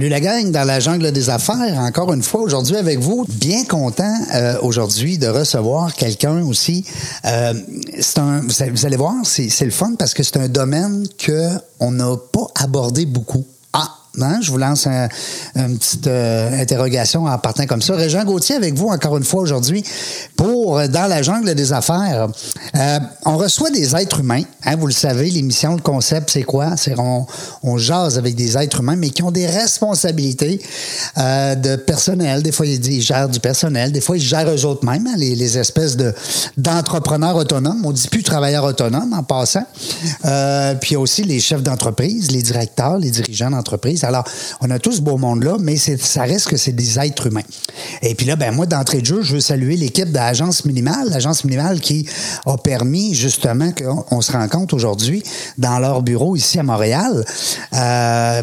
Salut la gang dans la jungle des affaires. Encore une fois aujourd'hui avec vous. Bien content euh, aujourd'hui de recevoir quelqu'un aussi. Euh, c'est un, vous allez- voir, c'est c'est le fun parce que c'est un domaine que on n'a pas abordé beaucoup. Ah, hein, je vous lance un- une petite euh, interrogation en partant comme ça. Régent Gauthier avec vous encore une fois aujourd'hui pour euh, Dans la jungle des affaires. Euh, on reçoit des êtres humains. Hein, vous le savez, l'émission, le concept, c'est quoi? C'est on, jase avec des êtres humains, mais qui ont des responsabilités de personnel. Des fois, ils, gèrent du personnel. Des fois, ils gèrent eux autres mêmes, hein, les, les espèces de d'entrepreneurs autonomes. On dit plus travailleurs autonomes en passant. Puis aussi les chefs d'entreprise, les directeurs, les dirigeants d'entreprise. Alors, on a tout ce beau monde-là, mais ça reste que c'est des êtres humains. Et puis là, ben moi, d'entrée de jeu, je veux saluer l'équipe de l'Agence Minimale. L'Agence Minimale qui a permis justement qu'on on se rencontre aujourd'hui dans leur bureau ici à Montréal. Euh,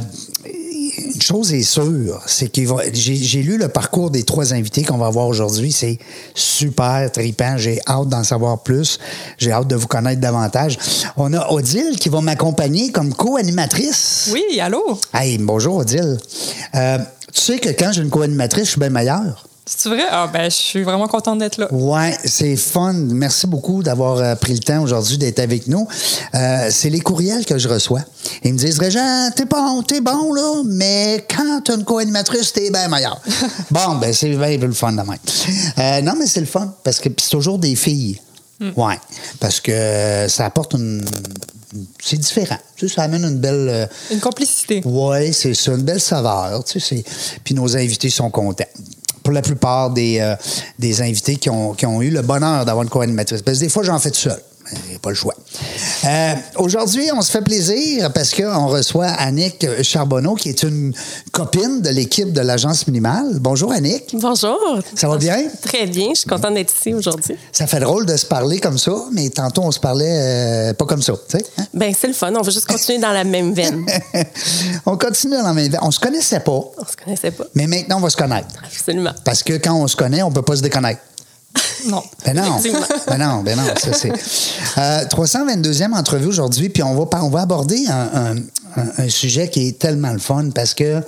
chose est sûre, c'est que j'ai j'ai lu le parcours des trois invités qu'on va voir aujourd'hui. C'est super trippant. J'ai hâte d'en savoir plus. J'ai hâte de vous connaître davantage. On a Odile qui va m'accompagner comme co-animatrice. Oui, allô? Hey, bonjour Odile. Euh, tu sais que quand j'ai une co-animatrice, je suis bien meilleur. C'est vrai? Ah, ben, je suis vraiment contente d'être là. Ouais, c'est fun. Merci beaucoup d'avoir euh, pris le temps aujourd'hui d'être avec nous. Euh, c'est les courriels que je reçois. Ils me disent, Régent, t'es bon, t'es bon, là, mais quand t'as une co-animatrice, t'es bien meilleur. bon, ben, c'est bien le fun de même. Euh, non, mais c'est le fun, parce que c'est toujours des filles. Ouais, parce que ça apporte une... C'est différent. Tu sais, ça amène une belle... euh, Une complicité. oui, c'est ça, une belle saveur. Tu sais, puis nos invités sont contents. Pour la plupart des, euh, invités qui ont, qui ont eu le bonheur d'avoir une co-animatrice. Parce que des fois, j'en fais tout seul. Pas le choix. Euh, Aujourd'hui, on se fait plaisir parce qu'on reçoit Annick Charbonneau, qui est une copine de l'équipe de l'Agence Minimale. Bonjour, Annick. Bonjour. Ça va bien? Très bien. Je suis contente d'être ici aujourd'hui. Ça fait drôle de se parler comme ça, mais tantôt, on se parlait euh, pas comme ça. tu sais, hein? Ben, c'est le fun. On va juste continuer dans la même veine. on continue dans la même... On se connaissait pas, On se connaissait pas. mais maintenant, on va se connaître. Absolument. Parce que quand on se connaît, on peut pas se déconnecter. Non. Ben non. Ben non, ben non, ça c'est. Euh, 322e entrevue aujourd'hui, puis on va, on va aborder un, un- un- un sujet qui est tellement le fun parce que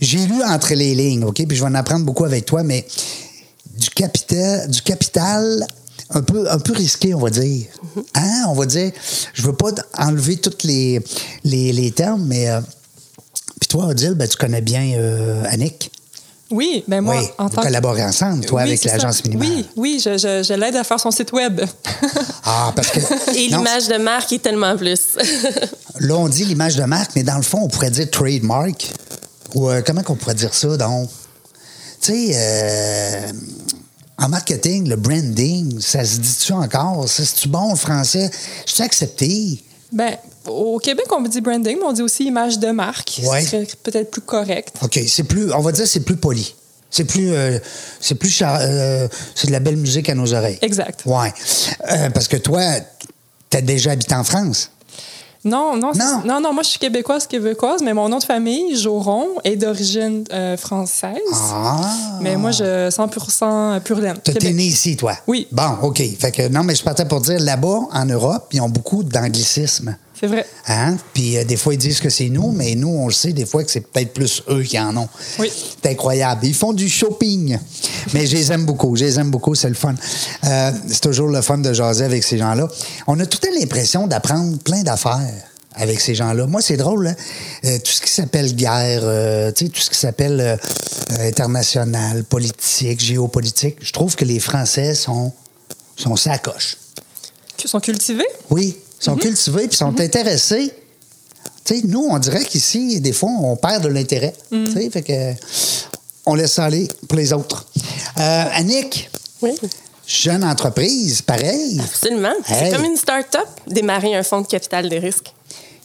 j'ai lu entre les lignes, OK? Puis je vais en apprendre beaucoup avec toi, mais du capital, du capital un peu, un peu risqué, on va dire. Hein? On va dire, je veux pas enlever tous les, les, les termes, mais. euh, puis toi, Odile, ben, tu connais bien euh, Annick. Oui, ben moi, oui, en vous tant que- ensemble, toi, Oui, avec l'agence minimale. Oui, oui, je, je- je l'aide à faire son site web. Ah, parce que. Et l'image de marque est tellement plus. Là, on dit l'image de marque, mais dans le fond, on pourrait dire trademark. Ou euh, comment qu'on pourrait dire ça, donc? Tu sais, euh, en marketing, le branding, ça se dit-tu encore? C'est-tu bon, le français? C'est accepté? ben, au Québec, on dit branding, mais on dit aussi image de marque. Ouais. Ce serait peut-être plus correct. OK, c'est plus, on va dire, c'est plus poli. C'est plus, euh, c'est plus, char- euh, c'est de la belle musique à nos oreilles. Exact. Ouais. Euh, parce que toi, t'as déjà habité en France? Non, non, c'est- Non. non, non, moi, je suis québécoise, québécoise, mais mon nom de famille, Joron, est d'origine euh, française. Ah! Mais moi, je 100% pur laine. T'es né ici, toi? Oui. Bon, OK. Fait que, non, mais je partais pour dire, là-bas, en Europe, ils ont beaucoup d'anglicisme. C'est vrai. Hein? Puis euh, des fois, ils disent que c'est nous, mais nous, on le sait des fois que c'est peut-être plus eux qui en ont. Oui. C'est incroyable. Ils font du shopping. Mais je les aime beaucoup. Je les aime beaucoup. C'est le fun. Euh, c'est toujours le fun de jaser avec ces gens-là. On a tout temps l'impression d'apprendre plein d'affaires avec ces gens-là. Moi, c'est drôle, hein? Euh, tout ce qui s'appelle guerre, euh, tu sais, tout ce qui s'appelle euh, international, politique, géopolitique, je trouve que les Français sont, sont sacoches. Qui sont cultivés? Oui, ils sont cultivés puis sont intéressés Tu sais, nous, on dirait qu'ici, des fois, on perd de l'intérêt. Mm. Tu sais, fait que on laisse ça aller pour les autres. Euh, Annick, Oui. jeune entreprise, pareil. Absolument. Hey. C'est comme une start-up, démarrer un fonds de capital de risque.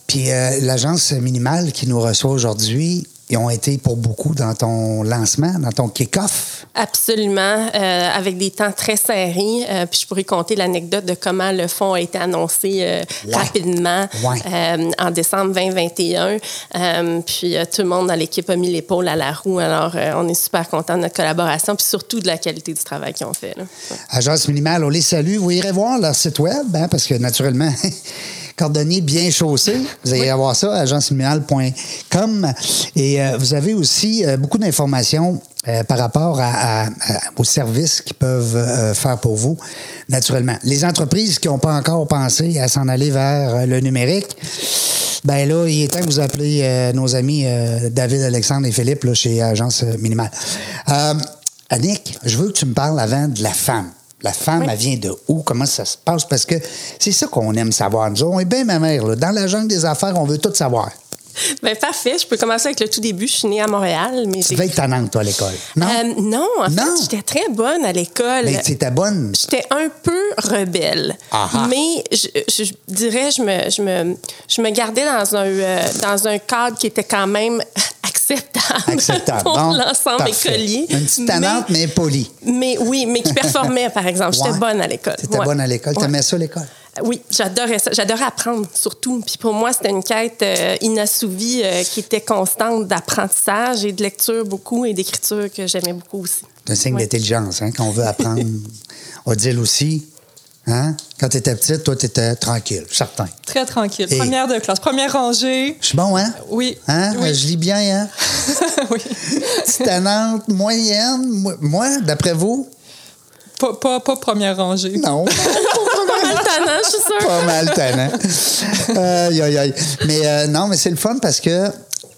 Puis euh, l'agence minimale qui nous reçoit aujourd'hui, ils ont été pour beaucoup dans ton lancement, dans ton kick-off? Absolument, euh, avec des temps très serrés. Euh, puis je pourrais compter l'anecdote de comment le fonds a été annoncé euh, Ouais. rapidement Ouais. en décembre 2021. Euh, puis tout le monde dans l'équipe a mis l'épaule à la roue. Alors, on est super content de notre collaboration, puis surtout de la qualité du travail qu'ils ont fait. là. Agence minimale, on les salue. Vous irez voir leur site web, hein, parce que naturellement, cordonnier bien chaussé. Vous allez avoir ça, agenceminimale.com. Et euh, vous avez aussi euh, beaucoup d'informations euh, par rapport à, à- à- aux services qu'ils peuvent euh, faire pour vous, naturellement. Les entreprises qui n'ont pas encore pensé à s'en aller vers euh, le numérique, ben là, il est temps que vous appelez euh, nos amis euh, David, Alexandre et Philippe là, chez Agence Minimale. Euh, Annick, je veux que tu me parles avant de la femme. La femme, elle vient de où? Comment ça se passe? Parce que c'est ça qu'on aime savoir. Nous, on est bien ma mère. là. Dans la jungle des affaires, on veut tout savoir. Ben, parfait. Je peux commencer avec le tout début. Je suis née à Montréal, mais Tu vas être tannante, toi, à l'école. Non? Euh, non, en Non? fait, j'étais très bonne à l'école. Mais c'était bonne? J'étais un peu rebelle, Ah ah. mais je dirais je me, je me je me gardais dans un euh, dans un cadre qui était quand même acceptable, Acceptable. pour Bon, l'ensemble écolier. Une petite tannante, mais, polie. mais, mais oui, mais qui performait par exemple. J'étais Ouais. bonne à l'école. T'étais Ouais. bonne à l'école. Ouais. T'aimais ça, l'école? Oui, j'adorais ça. J'adorais apprendre, surtout. Puis pour moi, c'était une quête euh, inassouvie euh, qui était constante d'apprentissage et de lecture beaucoup et d'écriture que j'aimais beaucoup aussi. C'est un signe d'intelligence hein, qu'on veut apprendre. Odile aussi. Hein? Quand tu étais petite, toi, tu étais tranquille, certain. Très tranquille. Et- Première de classe. Première rangée. Je suis bon, hein? Oui. Hein? Oui. Je lis bien, hein? oui. Petite tannante, moyenne. Moi- d'après vous? Pas, pas, pas première rangée. Non. Pas mal tannant, je suis sûre. pas mal tannant. Aïe, aïe, aïe. Mais euh, non, mais c'est le fun parce que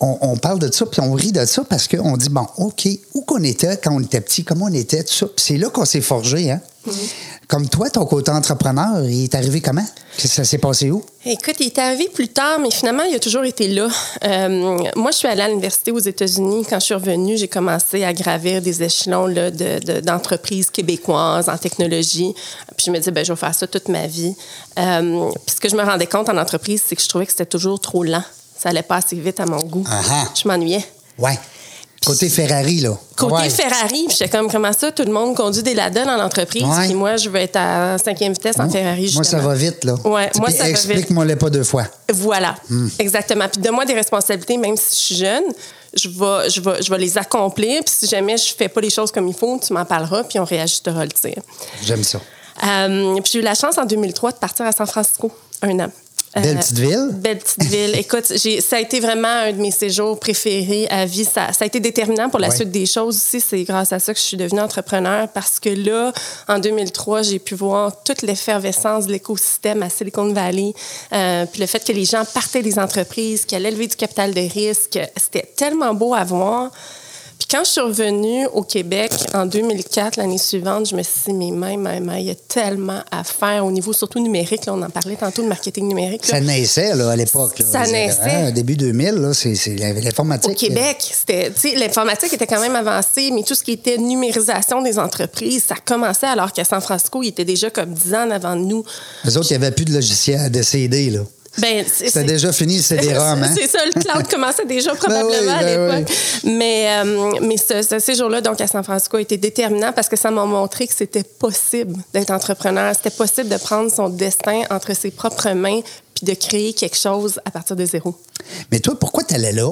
on, on parle de ça, puis on rit de ça parce qu'on dit, bon, OK, où qu'on était quand on était petit, comment on était, tout ça. Puis c'est là qu'on s'est forgé, hein? Comme toi, ton côté entrepreneur, il est arrivé comment? Que Ça s'est passé où? Écoute, il est arrivé plus tard, mais finalement, il a toujours été là. Euh, moi, je suis allée à l'université aux États-Unis. Quand je suis revenue, j'ai commencé à gravir des échelons là, de- de- d'entreprises québécoises en technologie. Puis je me disais, ben, je vais faire ça toute ma vie. Euh, puis ce que je me rendais compte en entreprise, c'est que je trouvais que c'était toujours trop lent. Ça allait pas assez vite à mon goût. Ah ah. Je m'ennuyais. Ouais. Côté Ferrari, là. Côté Ouais. Ferrari, puis j'étais comme, comment ça, tout le monde conduit des Ladon en entreprise, Ouais. puis moi, je veux être à cinquième vitesse en Ferrari, Moi, ça va vite, là. Ouais, moi, ça va vite. Explique-moi-le pas deux fois. Voilà, Hmm. exactement. Puis donne-moi des responsabilités, même si je suis jeune, je vais, je vais, je vais les accomplir. Puis si jamais je fais pas les choses comme il faut, tu m'en parleras, puis on réajustera le tir. J'aime ça. Euh, puis j'ai eu la chance en 2003 de partir à San Francisco, un an. Belle Euh, petite ville? Belle petite ville. Écoute, ça a été vraiment un de mes séjours préférés à vie. Ça, ça a été déterminant pour la Ouais. suite des choses aussi. C'est grâce à ça que je suis devenue entrepreneur parce que là, en 2003, j'ai pu voir toute l'effervescence de l'écosystème à Silicon Valley. Euh, puis le fait que les gens partaient des entreprises, qu'ils allaient lever du capital de risque, c'était tellement beau à voir. Puis quand je suis revenue au Québec en 2004, l'année suivante, je me suis dit, mais même, même, il y a tellement à faire au niveau surtout numérique. Là, on en parlait tantôt de marketing numérique. là. Ça naissait, là, à l'époque. Ça naissait. hein, début 2000, là, c'est l'informatique. Au Québec, l'informatique était quand même avancée, mais tout ce qui était numérisation des entreprises, ça commençait alors qu'à San Francisco, il était déjà comme 10 ans avant nous. Les autres, il n'y avait plus de logiciel, de CD, là. Ben, c'est- C'était c'est- déjà fini le CD-ROM, hein? C'est ça, le cloud commençait déjà probablement Ben oui, à ben l'époque. Mais, euh, mais ce, ce séjour-là, donc à San Francisco, a été déterminant parce que ça m'a montré que c'était possible d'être entrepreneur. C'était possible de prendre son destin entre ses propres mains puis de créer quelque chose à partir de zéro. Mais toi, pourquoi tu allais là?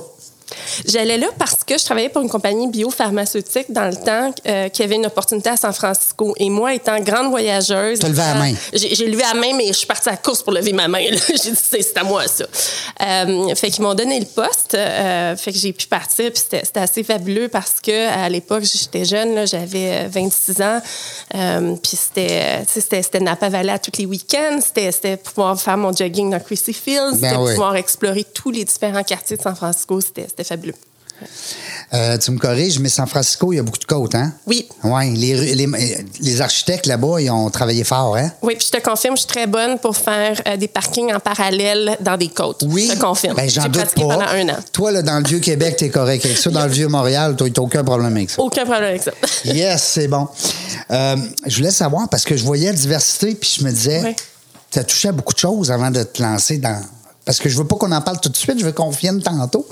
J'allais là parce que je travaillais pour une compagnie biopharmaceutique dans le temps euh, qui avait une opportunité à San Francisco. Et moi, étant grande voyageuse... T'as levé la main. J'ai levé la main, mais je suis partie à la course pour lever ma main. J'ai dit, c'est à moi, ça. Euh, fait qu'ils m'ont donné le poste. euh, fait que j'ai pu partir. Puis c'était assez fabuleux parce que à l'époque, j'étais jeune, j'avais euh, 26 ans. Euh, puis c'était Napa Valley à tous les week-ends. C'était pouvoir faire mon jogging dans Chrissy Fields. Ben C'était oui. pouvoir explorer tous les différents quartiers de San Francisco. C'était fabuleux. Euh, tu me corriges, mais San Francisco, il y a beaucoup de côtes, hein? Oui. Oui. Les, les, les architectes là-bas, ils ont travaillé fort, hein? Oui, puis je te confirme, je suis très bonne pour faire euh, des parkings en parallèle dans des côtes. Je te confirme. Ben, j'en doute pas. pendant un an. Toi, là, dans le Vieux-Québec, t'es correct avec ça. Dans le Vieux-Montréal, t'as t'as aucun problème avec ça. Aucun problème avec ça. Yes, c'est bon. Euh, je voulais savoir, parce que je voyais la diversité, puis je me disais, Oui. tu as touché à beaucoup de choses avant de te lancer dans... Parce que je veux pas qu'on en parle tout de suite, je veux qu'on vienne tantôt.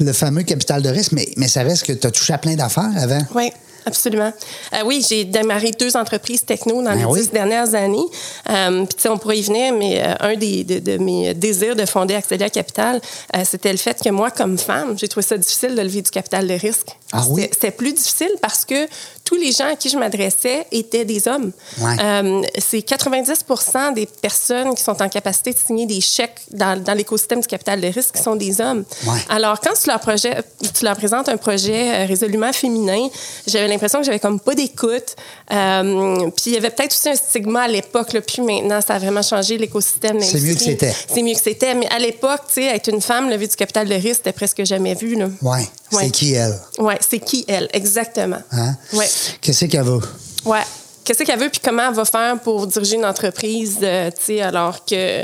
Le fameux capital de risque, mais, mais ça reste que tu as touché à plein d'affaires avant. Oui. Absolument. Euh, oui, j'ai démarré deux entreprises techno dans Ben les oui. dix dernières années. Euh, Puis, tu sais, on pourrait y venir, mais euh, un des, de, de mes désirs de fonder Accéder Capital, euh, c'était le fait que moi, comme femme, j'ai trouvé ça difficile de lever du capital de risque. Ah oui? C'était- plus difficile parce que tous les gens à qui je m'adressais étaient des hommes. Ouais. Euh, C'est 90% des personnes qui sont en capacité de signer des chèques dans, dans l'écosystème du capital de risque qui sont des hommes. Ouais. Alors, quand tu leur, projet, tu leur présentes un projet résolument féminin, j'avais l'impression que j'avais comme pas d'écoute. Euh, puis il y avait peut-être aussi un stigma à l'époque, là, puis maintenant, ça a vraiment changé l'écosystème. C'est mieux que c'était. C'est mieux que c'était. Mais à l'époque, tu sais, être une femme, lever du capital de risque, c'était presque jamais vu. Là. Ouais. Ouais. C'est qui, elle? Ouais, c'est qui elle, exactement. Hein? Ouais. Qu'est-ce qu'elle veut? Ouais. Qu'est-ce qu'elle veut puis comment elle va faire pour diriger une entreprise, euh, tu sais, alors que,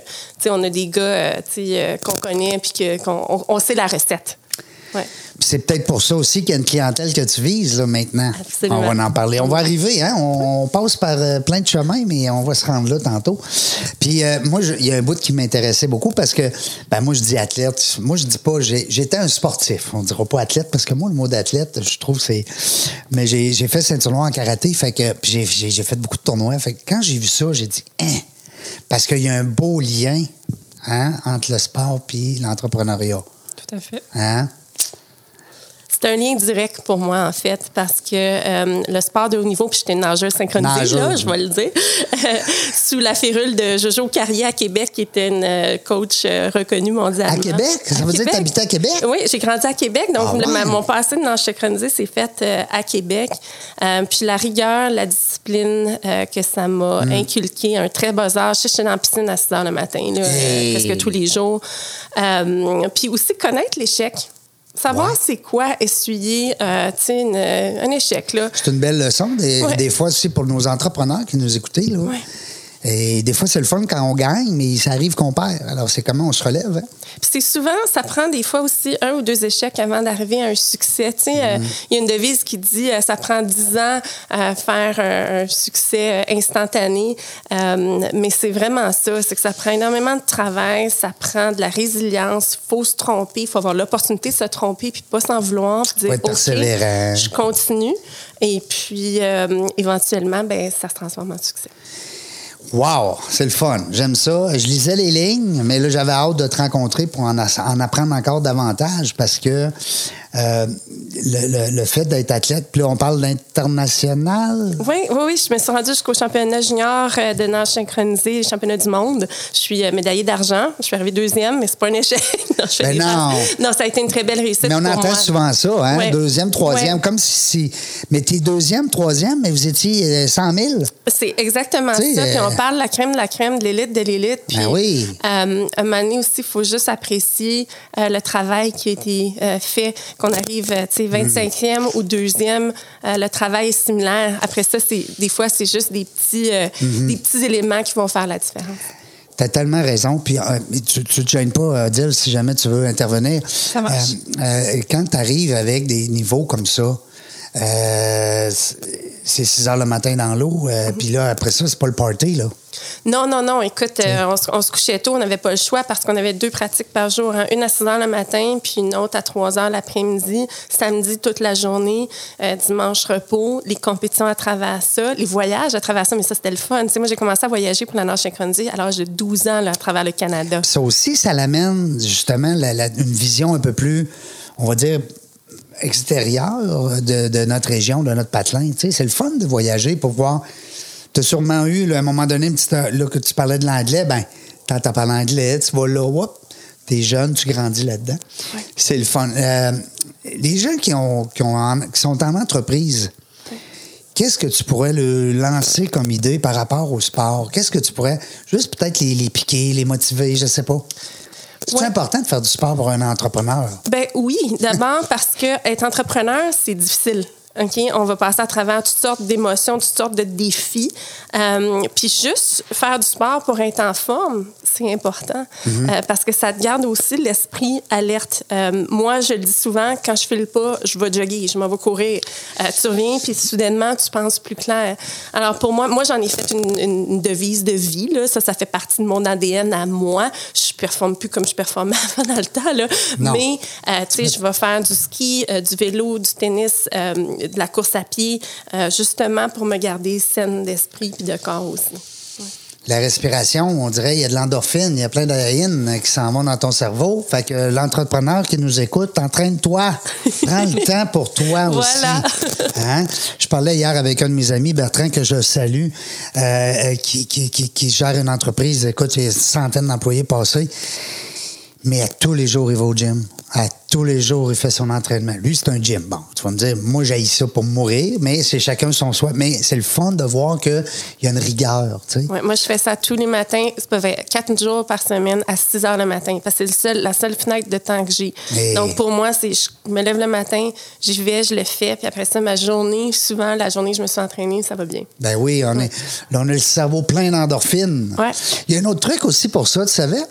on a des gars, euh, tu sais, euh, qu'on connaît puis que- qu'on on, on sait la recette. Ouais. C'est peut-être pour ça aussi qu'il y a une clientèle que tu vises là, maintenant. Absolument. On va en parler. On va arriver, hein? On, on passe par euh, plein de chemins, mais on va se rendre là tantôt. Puis euh, moi, il y a un bout qui m'intéressait beaucoup parce que, ben moi, je dis athlète. Moi, je dis pas, j'étais un sportif. On dira pas athlète parce que moi, le mot d'athlète, je trouve c'est. Mais j'ai fait ceinture noire en karaté, fait que puis j'ai fait beaucoup de tournois. Fait que quand j'ai vu ça, j'ai dit, hein? Parce qu'il y a un beau lien hein, entre le sport puis l'entrepreneuriat. Tout à fait. Hein? C'est un lien direct pour moi, en fait, parce que euh, le sport de haut niveau, puis j'étais une nageuse synchronisée, Nageuse. là, je vais le dire, sous la férule de Jojo Carrier à Québec, qui était une euh, coach euh, reconnue mondialement. À Québec? Ça À veut dire que tu à Québec? Oui, j'ai grandi à Québec, donc Ah le- ouais? ma- mon passé de nage synchronisé s'est fait à Québec. Puis la rigueur, la discipline que ça m'a Mm. inculqué à un très bas âge. Je sais, J'étais dans la piscine à 6 heures le matin, là, Hey! presque tous les jours. Puis aussi connaître l'échec. Savoir Ouais. c'est quoi essuyer euh, une- un échec. Là. C'est une belle leçon, des, Ouais. des fois aussi pour nos entrepreneurs qui nous écoutent. Là. Ouais. Et des fois, c'est le fun quand on gagne, mais ça arrive qu'on perd. Alors, c'est comment on se relève. Hein? Puis c'est souvent, ça prend des fois aussi un ou deux échecs avant d'arriver à un succès. Tu sais, euh, il y a une devise qui dit euh, ça prend dix ans à faire un, un succès euh, instantané. Euh, mais c'est vraiment ça, c'est que ça prend énormément de travail, ça prend de la résilience. Il faut se tromper, il faut avoir l'opportunité de se tromper puis pas s'en vouloir. Puis dire, OK, je continue. Et puis, éventuellement, ben, ça se transforme en succès. Wow, c'est le fun. J'aime ça. Je lisais les lignes, mais là, j'avais hâte de te rencontrer pour en, en apprendre encore davantage parce que euh, le, le- le fait d'être athlète, puis là, on parle d'international. Oui, oui, oui. Je me suis rendue jusqu'au championnat junior euh, de nage synchronisé, championnat du monde. Je suis euh, médaillée d'argent. Je suis arrivée deuxième, mais c'est pas un échec. non, je fais Ben non. Non, ça a été une très belle réussite. Mais on entend moi. souvent ça, hein? Ouais. Deuxième, troisième, Ouais. comme si, si. Mais t'es deuxième, troisième, mais vous étiez euh, 100 000. C'est exactement ça. Puis on parle de la crème de la crème, de l'élite de l'élite. Puis, Ben oui. euh, à un moment donné aussi, il faut juste apprécier euh, le travail qui a été euh, fait, qu'on arrive, euh, tu sais, 25e ou deuxième, euh, le travail est similaire. Après ça, c'est des fois, c'est juste des petits, euh, Mm-hmm. des petits éléments qui vont faire la différence. T'as tellement raison. Puis euh, tu ne te gênes pas, euh, Dil, si jamais tu veux intervenir. Ça marche. Euh, euh, quand tu arrives avec des niveaux comme ça, euh, c'est 6 heures le matin dans l'eau, euh, Mm-hmm. puis là, après ça, c'est pas le party, là. Non, non, non. Écoute, euh, on, se- on se couchait tôt. On n'avait pas le choix parce qu'on avait deux pratiques par jour. hein. Une à 6 heures le matin, puis une autre à 3 heures l'après-midi. Samedi, toute la journée. Euh, dimanche, repos. Les compétitions à travers ça. Les voyages à travers ça. Mais ça, c'était le fun. Tu sais, moi, j'ai commencé à voyager pour la nage synchronisée à l'âge de 12 ans là, à travers le Canada. Ça aussi, ça l'amène justement la- la- une vision un peu plus, on va dire, extérieure de, de notre région, de notre patelin. Tu sais, c'est le fun de voyager pour voir. Tu as sûrement eu, là, à un moment donné, une petite, là, que tu parlais de l'anglais, ben, quand tu parles anglais, tu vas là, whoop, t'es jeune, tu grandis là-dedans. C'est le fun. Euh, les gens qui, ont, qui, ont en- qui sont en entreprise, Qu'est-ce que tu pourrais le lancer comme idée par rapport au sport? Qu'est-ce que tu pourrais juste peut-être les, les piquer, les motiver, je sais pas. C'est Ouais. important de faire du sport pour un entrepreneur. Ben oui, d'abord parce que être entrepreneur, c'est difficile. OK, on va passer à travers toutes sortes d'émotions, toutes sortes de défis. Euh, puis juste faire du sport pour être en forme, c'est important Euh, parce que ça te garde aussi l'esprit alerte. Euh, moi, je le dis souvent, quand je file pas, je vais jogger, je m'en vais courir. Tu reviens, puis soudainement, tu penses plus clair. Alors pour moi, moi, j'en ai fait une, une devise de vie. Là. Ça, ça fait partie de mon ADN à moi. Je performe plus comme je performais avant dans le temps. Là. Mais euh, tu sais, je vais faire du ski, euh, du vélo, du tennis, euh, de la course à pied, justement pour me garder saine d'esprit puis de corps aussi. La respiration, on dirait, il y a de l'endorphine, il y a plein d'aérines qui s'en vont dans ton cerveau. Fait que l'entrepreneur qui nous écoute, entraîne-toi. Prends le temps pour toi aussi. Voilà. Hein? Je parlais hier avec un de mes amis, Bertrand, que je salue, euh, euh, qui, qui, qui, qui gère une entreprise. Écoute, il y a une centaine d'employés passés. Mais à tous les jours, il va au gym. À tous les jours, il fait son entraînement. Lui, c'est un gym. Bon, tu vas me dire, moi, j'ai ça pour mourir, mais c'est chacun son choix. Mais c'est le fun de voir qu'il y a une rigueur, tu sais. Ouais, moi, je fais ça tous les matins. Quatre jours par semaine à 6 heures le matin. Parce que c'est le seul, la seule fenêtre de temps que j'ai. Donc, pour moi, c'est je me lève le matin, j'y vais, je le fais. Puis après ça, ma journée, souvent, la journée que je me suis entraînée, ça va bien. Ben oui, on, est, là, on a le cerveau plein d'endorphines. Ouais. Il y a un autre truc aussi pour ça, tu savais?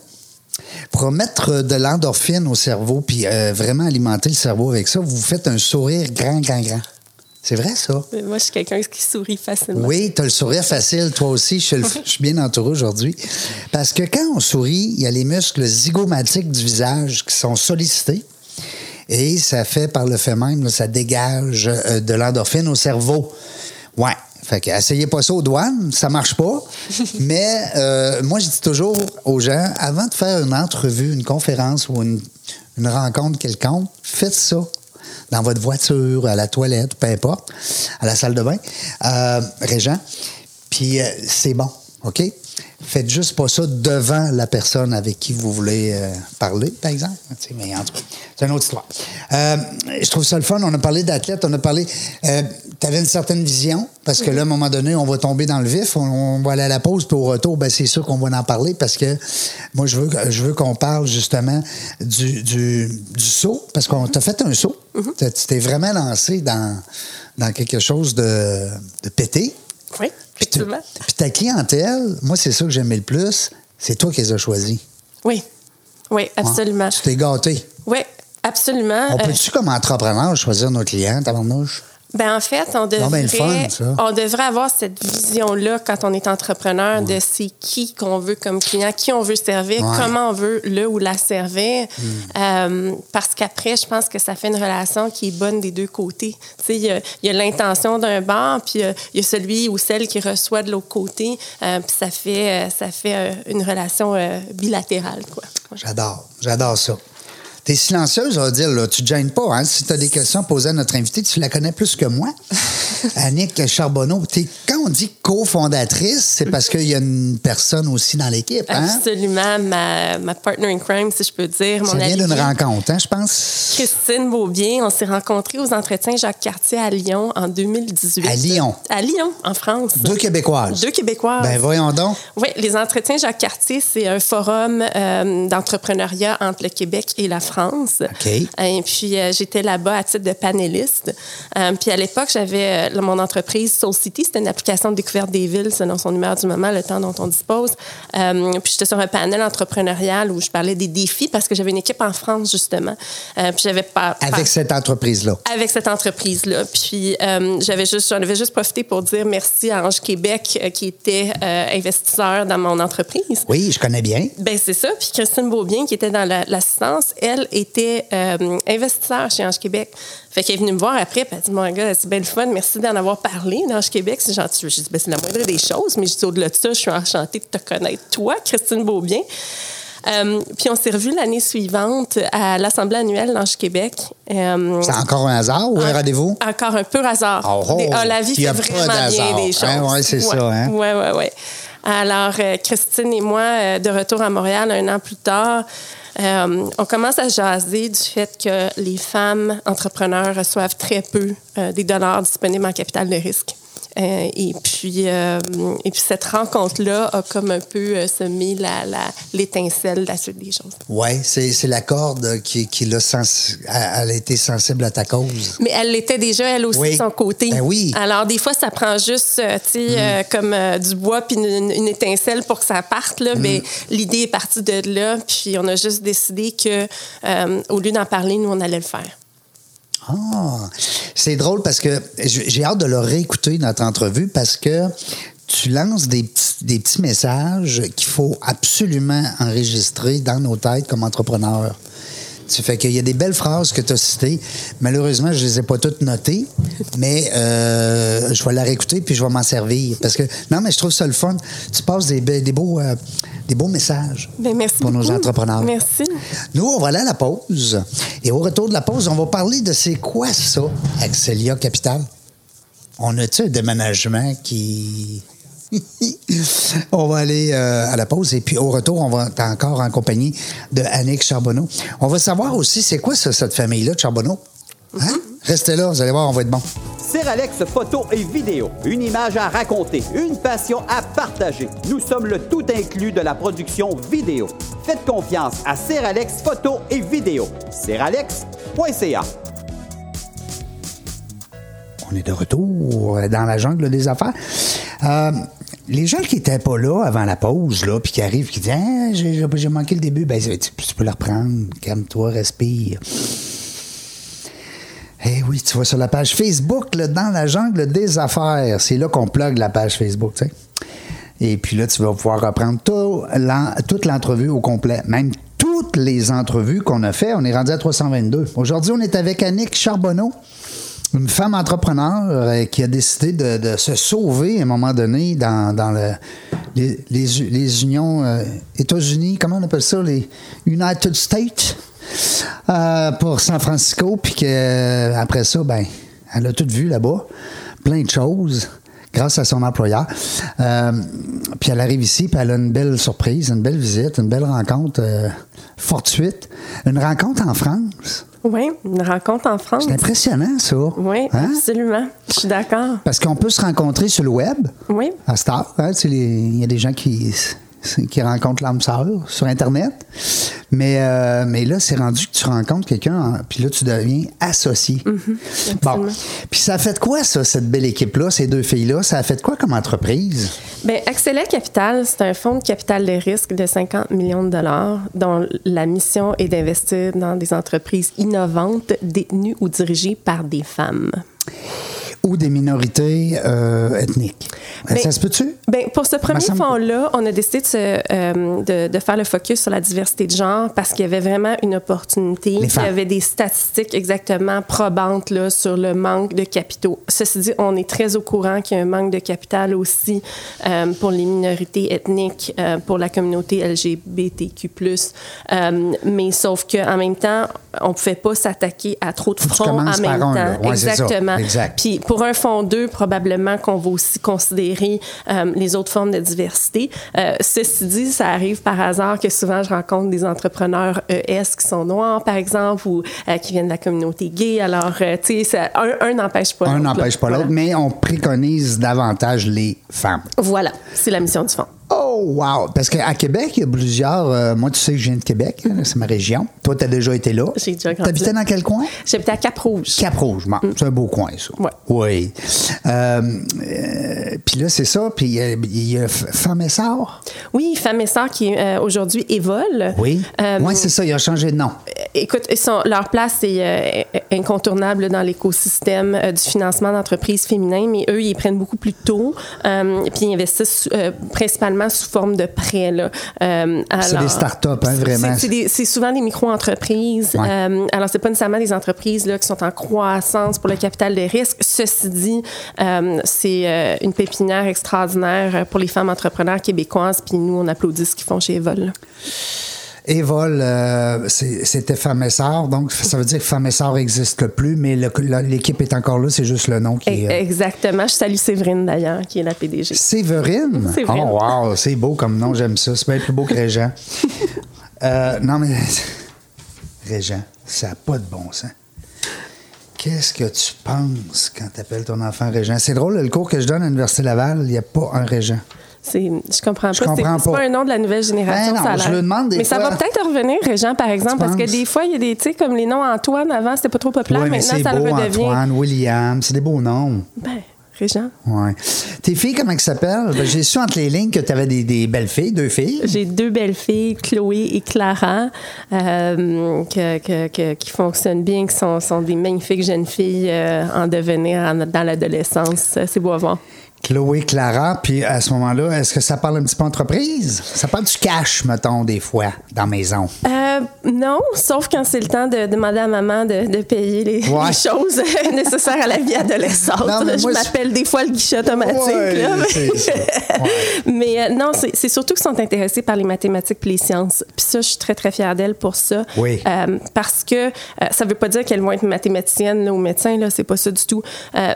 Pour mettre de l'endorphine au cerveau, puis euh, vraiment alimenter le cerveau avec ça, vous faites un sourire grand, grand, grand. C'est vrai, ça? Mais Moi, je suis quelqu'un qui sourit facilement. Oui, tu as le sourire facile, toi aussi. Je suis, le- je suis bien entouré aujourd'hui. Parce que quand on sourit, il y a les muscles zygomatiques du visage qui sont sollicités. Et ça fait, par le fait même, là, ça dégage euh, de l'endorphine au cerveau. Ouais. Fait que essayez pas ça aux douanes, ça marche pas. Mais euh, moi, je dis toujours aux gens, avant de faire une entrevue, une conférence ou une, une rencontre quelconque, faites ça dans votre voiture, à la toilette, peu importe, à la salle de bain, euh, Régent. Puis euh, c'est bon, OK? Faites juste pas ça devant la personne avec qui vous voulez euh, parler, par exemple. Mais en tout cas, c'est une autre histoire. Euh, je trouve ça le fun. On a parlé d'athlètes, on a parlé. tu avais une certaine vision, parce que là, à un moment donné, on va tomber dans le vif, on, on va aller à la pause, puis au retour, ben, c'est sûr qu'on va en parler, parce que moi, je veux, je veux qu'on parle justement du, du, du saut, parce qu'on t'a fait un saut. T'as- Tu t'es vraiment lancé dans, dans quelque chose de, de pété. Oui, Puis ta clientèle, moi, c'est ça que j'aimais le plus, c'est toi qui les as choisis. Oui. Oui, absolument. Tu t'es gâté. Oui, absolument. On Euh, peut-tu, comme entrepreneur, choisir nos clients, tabarnouche? Ben en fait, on devrait, ben, fun, ça. on devrait avoir cette vision-là quand on est entrepreneur de c'est qui qu'on veut comme client, qui on veut servir, Ouais. Hmm. comment on veut le ou la servir. Euh, parce qu'après, je pense que ça fait une relation qui est bonne des deux côtés. Tu sais, il y a- y a, l'intention d'un bar, puis euh, il y a celui ou celle qui reçoit de l'autre côté, euh, puis ça fait, ça fait une relation euh, bilatérale, quoi. J'adore, j'adore ça. T'es silencieuse, on va dire, là, tu te gênes pas. Hein? Si tu as des questions posées à notre invité, tu la connais plus que moi. Annick Charbonneau, t'es- quand on dit cofondatrice, c'est parce qu'il y a une personne aussi dans l'équipe. Hein? Absolument, ma, ma partner in crime, si je peux dire. Ça mon vient d'une rencontre, hein, je pense? Christine Beaubien, on s'est rencontrés aux entretiens Jacques Cartier à Lyon en 2018. À Lyon? À Lyon, en France. Deux Québécoises. Deux Québécoises. Ben voyons donc. Oui, les entretiens Jacques Cartier, c'est un forum euh, d'entrepreneuriat entre le Québec et la France. OK. Et puis, euh, j'étais là-bas à titre de panéliste. Euh, puis, à l'époque, j'avais euh, mon entreprise Soul City. C'était une application de découverte des villes selon son humeur du moment, le temps dont on dispose. Euh, puis, j'étais sur un panel entrepreneurial où je parlais des défis parce que j'avais une équipe en France, justement. Euh, puis, j'avais pas... Avec cette entreprise-là. avec cette entreprise-là. Puis euh, j'avais juste, j'en avais juste profité pour dire merci à Ange Québec euh, qui était euh, investisseur dans mon entreprise. Oui, je connais bien. Ben c'est ça. Puis Christine Beaubien, qui était dans la- l'assistance, elle était euh, investisseur chez Ange Québec. Fait qu'elle est venue me voir après, puis elle dit Mon gars, c'est bien fun, merci d'en avoir parlé d'Ange Québec. C'est gentil. J'ai dit ben, c'est la moindre des choses, mais je au-delà de ça, je suis enchantée de te connaître, toi, Christine Beaubien. Euh, puis on s'est revus l'année suivante à l'Assemblée annuelle d'Ange Québec. Euh, C'est encore un hasard ou un rendez-vous? encore un peu hasard. Oh, oh. Des- ah, la vie fait vraiment bien des choses. Hein, ouais, c'est ça, hein. Oui, oui, oui. Alors, euh, Christine et moi, euh, de retour à Montréal un an plus tard, euh, on commence à jaser du fait que les femmes entrepreneurs reçoivent très peu euh, des dollars disponibles en capital de risque. Euh, et, puis, euh, et puis, cette rencontre-là a comme un peu euh, semé la, la, l'étincelle de la suite des choses. Oui, c'est, c'est la corde qui, qui l'a sens- elle a été sensible à ta cause. Mais elle l'était déjà, elle aussi, Oui. de son côté. Ben oui. Alors, des fois, ça prend juste, tu sais, euh, comme du bois puis une, une étincelle pour que ça parte. Là. Mais l'idée est partie de là. Puis, on a juste décidé que, au lieu d'en parler, nous, on allait le faire. Ah, c'est drôle parce que j'ai hâte de le réécouter, notre entrevue, parce que tu lances des petits, des petits messages qu'il faut absolument enregistrer dans nos têtes comme entrepreneurs. Tu fais qu'il y a des belles phrases que tu as citées. Malheureusement, je les ai pas toutes notées, mais euh, je vais la réécouter puis je vais m'en servir. Parce que, non, mais je trouve ça le fun. Tu passes des, des, beaux, euh, des beaux messages Ben, merci pour nos entrepreneurs. Merci. Nous, on va aller à la pause. Et au retour de la pause, on va parler de c'est quoi ça, Axelia Capital? On a-tu un déménagement qui. on va aller euh, à la pause et puis au retour, on va être encore en compagnie de Annick Charbonneau. On va savoir aussi c'est quoi ça, cette famille-là de Charbonneau? Hein? Restez là, vous allez voir, on va être bon. Seralex photo et vidéo, une image à raconter, une passion à partager. Nous sommes le tout inclus de la production vidéo. Faites confiance à Seralex photo et vidéo. Seralex.ca. On est de retour dans la jungle des affaires. Euh, les gens qui étaient pas là avant la pause, là, puis qui arrivent, qui disent ah, j'ai, manqué le début, ben tu, tu peux le reprendre, calme-toi, respire. Eh oui, tu vois sur la page Facebook, là, dans la jungle des affaires, c'est là qu'on plug la page Facebook, tu sais. Et puis là, tu vas pouvoir reprendre toute l'entrevue au complet, même toutes les entrevues qu'on a fait. On est rendu à 322. Aujourd'hui, on est avec Annick Charbonneau, une femme entrepreneur euh, qui a décidé de, se sauver à un moment donné dans, dans le- les, unions euh, États-Unis, comment on appelle ça, les United States, euh, pour San Francisco, puis qu'après ça, ben, elle a tout vu là-bas, plein de choses grâce à son employeur. Puis elle arrive ici, puis elle a une belle surprise, une belle visite, une belle rencontre fortuite. Une rencontre en France. Oui, une rencontre en France. C'est impressionnant, ça. Oui, Hein? absolument. Je suis d'accord. Parce qu'on peut se rencontrer sur le web, Oui. à Star. Hein, les- Il y a des gens qui, qui rencontrent l'âme sœur sur Internet. Mais, euh, mais là, c'est rendu que tu rencontres quelqu'un, en- puis là, tu deviens associé. bon. Puis ça a fait quoi, ça, cette belle équipe-là, ces deux filles-là? Ça a fait quoi comme entreprise? Bien, Accélère Capital, c'est un fonds de capital de risque de 50 millions de dollars dont la mission est d'investir dans des entreprises innovantes détenues ou dirigées par des femmes. Ou des minorités euh, ethniques? Mais- ça se peut-tu? Ben, pour ce premier fonds-là, on a décidé de, se, euh, de, de faire le focus sur la diversité de genre parce qu'il y avait vraiment une opportunité. Il y avait des statistiques exactement probantes là, sur le manque de capitaux. Ceci dit, on est très au courant qu'il y a un manque de capital aussi euh, pour les minorités ethniques, euh, pour la communauté LGBTQ+. Euh, mais sauf qu'en même temps, on ne pouvait pas s'attaquer à trop de fronts en même temps. là. Ouais. Exactement. Exact. Puis pour un fonds 2, probablement qu'on va aussi considérer euh, les autres formes de diversité. Euh, ceci dit, ça arrive par hasard que souvent je rencontre des entrepreneurs ES qui sont noirs, par exemple, ou euh, qui viennent de la communauté gay. Alors, euh, tu sais, un un n'empêche pas Un l'autre. n'empêche là. pas l'autre, Voilà. mais on préconise davantage les femmes. Voilà, c'est la mission du fonds. Oh, wow! Parce qu'à Québec, il y a plusieurs. euh, moi, tu sais que je viens de Québec, hein, c'est ma région. Toi, tu as déjà été là. J'ai déjà T'habitais dans quel coin? J'habitais à Cap-Rouge. Cap-Rouge. Bon, C'est un beau coin, ça. Ouais. Oui. Euh, euh, puis là, c'est ça. Puis il y a F- Femme et Sœur? Oui, Femme et Sœur qui aujourd'hui évolue. Oui. Oui, c'est ça. Il a changé de nom. Écoute, sont- leur place est incontournable dans l'écosystème du financement d'entreprises féminines, mais eux, ils prennent beaucoup plus tôt, puis ils investissent principalement sous forme de prêts. là. Euh, C'est des startups, hein, vraiment. C'est souvent des micro-entreprises. Ouais. Euh, alors, c'est pas nécessairement des entreprises là, qui sont en croissance pour le capital de risque. Ceci dit, euh, c'est euh, une pépinière extraordinaire pour les femmes entrepreneurs québécoises, puis nous, on applaudit ce qu'ils font chez Evol. Evol, euh, c'était Sœur. Donc, ça veut dire que Sœur n'existe plus, mais l'équipe est encore là. C'est juste le nom qui est. euh, Exactement. Je salue Séverine, d'ailleurs, qui est la PDG. Séverine? Séverine. Oh, wow, c'est beau comme nom, j'aime ça. C'est bien plus beau que Régent. Euh, non, mais. Régent, ça n'a pas de bon sens. Qu'est-ce que tu penses quand tu appelles ton enfant Régent? C'est drôle, le cours que je donne à l'Université Laval, il n'y a pas un Régent. Je comprends pas. Je comprends pas. pas un nom de la nouvelle génération. Ben non, ça a je le demande des mais ça va peut-être revenir, Régent, par exemple, parce que des fois, il y a des, tu sais, comme les noms Antoine avant, c'était pas trop populaire. Mais Maintenant, ça le beau, redevient. Antoine, William, c'est des beaux noms. Ben, Régent. Ouais. Tes filles, comment elles s'appellent? Ben, J'ai su entre les lignes que tu avais des, des belles filles, deux filles. J'ai deux belles filles, Chloé et Clara, euh, que- que- que- qui fonctionnent bien, qui sont, sont des magnifiques jeunes filles euh, en devenir en- dans l'adolescence. C'est beau à voir. Chloé, Clara, puis à ce moment-là, est-ce que ça parle un petit peu entreprise? Ça parle du cash, mettons, des fois, dans la maison. Euh, non, sauf quand c'est le temps de demander à maman de, de payer les, Ouais. les choses nécessaires à la vie adolescente. Non, je m'appelle des fois le guichet automatique. Ouais, là, mais-. Ouais. Euh, non, c'est surtout qu'ils sont intéressés par les mathématiques et les sciences. Puis ça, je suis très, très fière d'elles pour ça. Oui. Euh, parce que ça veut pas dire qu'elles vont être mathématiciennes là, ou médecins, là, c'est pas ça du tout.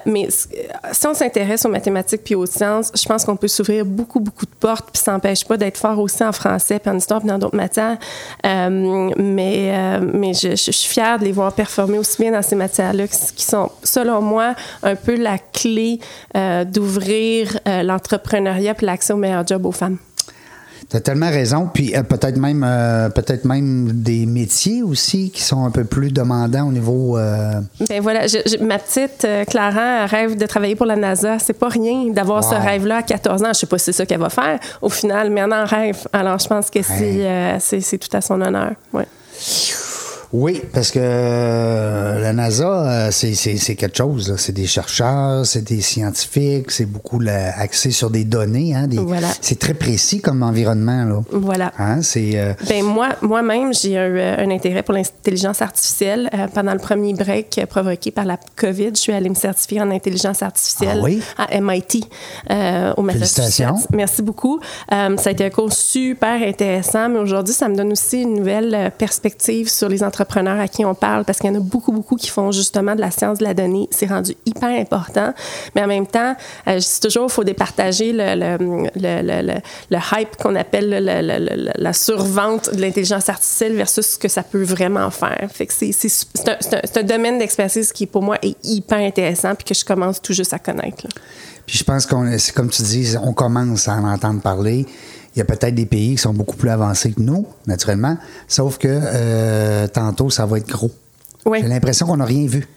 Mais si on s'intéresse aux mathématiques puis aux sciences, je pense qu'on peut s'ouvrir beaucoup, beaucoup de portes, puis ça n'empêche pas d'être fort aussi en français, puis en histoire, puis dans d'autres matières. Euh, mais euh, mais je, suis fière de les voir performer aussi bien dans ces matières-là, qui sont, selon moi, un peu la clé euh, d'ouvrir l'entrepreneuriat puis l'accès aux meilleurs jobs aux femmes. Tu as tellement raison. Puis euh, peut-être même euh, peut-être même des métiers aussi qui sont un peu plus demandants au niveau. euh, Ben voilà, je- je- ma petite euh, Clara rêve de travailler pour la NASA. C'est pas rien d'avoir ce rêve-là à 14 ans. Je sais pas si c'est ça qu'elle va faire au final, mais elle en rêve. Alors je pense que euh, c'est c'est tout à son honneur. Ouais. Oui, parce que euh, la NASA, euh, c'est- quelque chose. C'est des chercheurs, c'est des scientifiques, c'est beaucoup là, axé sur des données. Hein, des- Voilà. C'est très précis comme environnement. Là. Voilà. Hein, euh, Ben moi, moi-même, j'ai un, un intérêt pour l'intelligence artificielle. Pendant le premier break provoqué par la COVID, je suis allée me certifier en intelligence artificielle Ah oui? à MIT au Massachusetts. Félicitations. Merci beaucoup. Ça a été un cours super intéressant, mais aujourd'hui, ça me donne aussi une nouvelle perspective sur les entrepreneurs à qui on parle, parce qu'il y en a beaucoup, beaucoup qui font justement de la science de la donnée. C'est rendu hyper important, mais en même temps, euh, je toujours, il faut départager le, le, le, le, hype qu'on appelle le- le- le- le- la survente de l'intelligence artificielle versus ce que ça peut vraiment faire. Fait que c'est, c'est, un, domaine d'expertise qui, pour moi, est hyper intéressant puis que je commence tout juste à connaître. Puis je pense qu'on, c'est comme tu dis, on commence à en entendre parler. Il y a peut-être des pays qui sont beaucoup plus avancés que nous, naturellement, sauf que euh, tantôt, ça va être gros. Oui. J'ai l'impression qu'on n'a rien vu.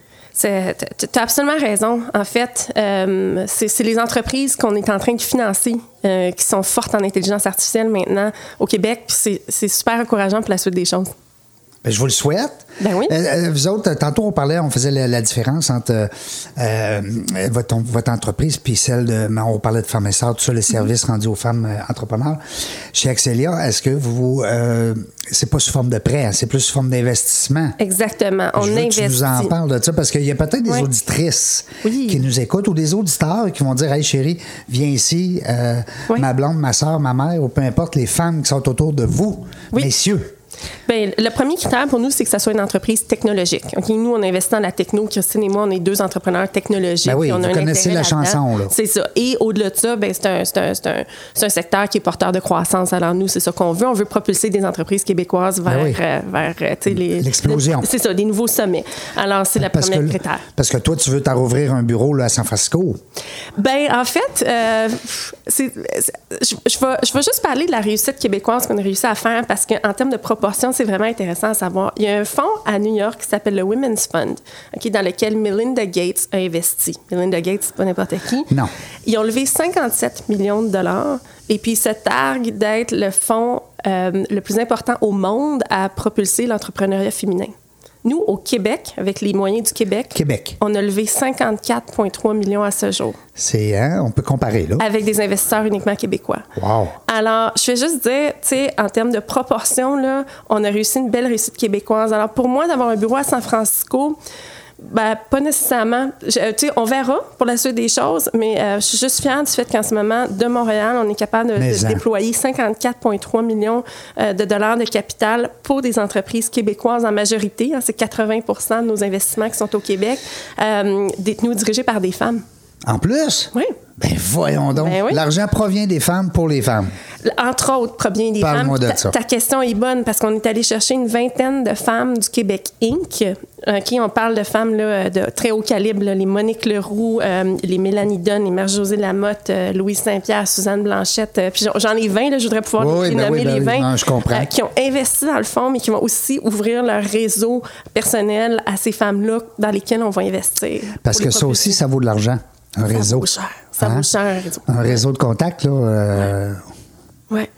Tu as absolument raison. En fait, euh, c'est les entreprises qu'on est en train de financer euh, qui sont fortes en intelligence artificielle maintenant au Québec. C'est super encourageant pour la suite des choses. Ben, je vous le souhaite. Ben oui. Euh, euh, vous autres, tantôt, on parlait, on faisait la, la différence entre euh, votre, votre entreprise puis celle de. ben, On parlait de femmes et sœurs, tout ça, le service rendu aux femmes entrepreneurs. Chez Axelia, est-ce que vous. Euh, c'est pas sous forme de prêt, hein, c'est plus sous forme d'investissement? Exactement. On Je veux que investit. tu nous en parles de ça parce qu'il y a peut-être des Oui. auditrices Oui. qui nous écoutent ou des auditeurs qui vont dire Hey chérie, viens ici, ma blonde, ma soeur, ma mère, ou peu importe les femmes qui sont autour de vous, Oui. messieurs. Ben, le premier critère pour nous, c'est que ça soit une entreprise technologique. Ok, Nous, on investit dans la techno. Christine et moi, on est deux entrepreneurs technologiques. Ben oui, on vous connaissez la chanson. C'est ça. Et au-delà de ça, ben, c'est un, un- un- un secteur qui est porteur de croissance. Alors nous, c'est ça qu'on veut. On veut propulser des entreprises québécoises vers, Ben oui. euh, vers euh, L'explosion. C'est ça, des nouveaux sommets. Alors, c'est première que, critère. parce que toi, tu veux t'en rouvrir un bureau là, à San Francisco. Ben, en fait, euh, je vais juste parler de la réussite québécoise qu'on a réussi à faire parce qu'en termes de proportion, c'est vraiment intéressant à savoir. Il y a un fonds à New York qui s'appelle le Women's Fund, dans lequel Melinda Gates a investi. Melinda Gates, c'est pas n'importe qui. Non. Ils ont levé 57 millions de dollars et puis ils se targuent d'être le fonds euh, le plus important au monde à propulser l'entrepreneuriat féminin. Nous, au Québec, avec les moyens du Québec, Québec. on a levé 54,3 millions à ce jour C'est, hein, on peut comparer, là. avec des investisseurs uniquement québécois. Wow. Alors, je vais juste dire, tu sais, en termes de proportion, là, on a réussi une belle réussite québécoise. Alors, pour moi, d'avoir un bureau à San Francisco, ben, pas nécessairement. Je- euh, tu sais, on verra pour la suite des choses, mais euh, je suis juste fière du fait qu'en ce moment, de Montréal, on est capable de, en. déployer 54,3 millions euh, de dollars de capital pour des entreprises québécoises en majorité. hein. c'est 80% de nos investissements qui sont au Québec, euh, détenus ou dirigés par des femmes. En plus? Oui. Ben voyons donc. Ben oui. L'argent provient des femmes pour les femmes. entre autres, provient des femmes. Parle-moi de Ta- ça. Ta question est bonne parce qu'on est allé chercher une vingtaine de femmes du Québec Inc. euh, qui on parle de femmes là, de très haut calibre, là, les Monique Leroux, euh, les Mélanie Dunn, les Marie-Josée Lamotte, euh, Louise Saint-Pierre, Suzanne Blanchette. euh, puis j'en- ai 20, là, je voudrais pouvoir Oui, les ben nommer oui, ben les oui. 20 Non, je comprends. qui ont investi dans le fond, mais qui vont aussi ouvrir leur réseau personnel à ces femmes-là dans lesquelles on va investir. Parce que ça aussi, ça vaut de l'argent. Un Ça réseau. vaut cher. Ça Hein? vaut cher, un réseau. Un réseau de contacts, là. euh, Ouais.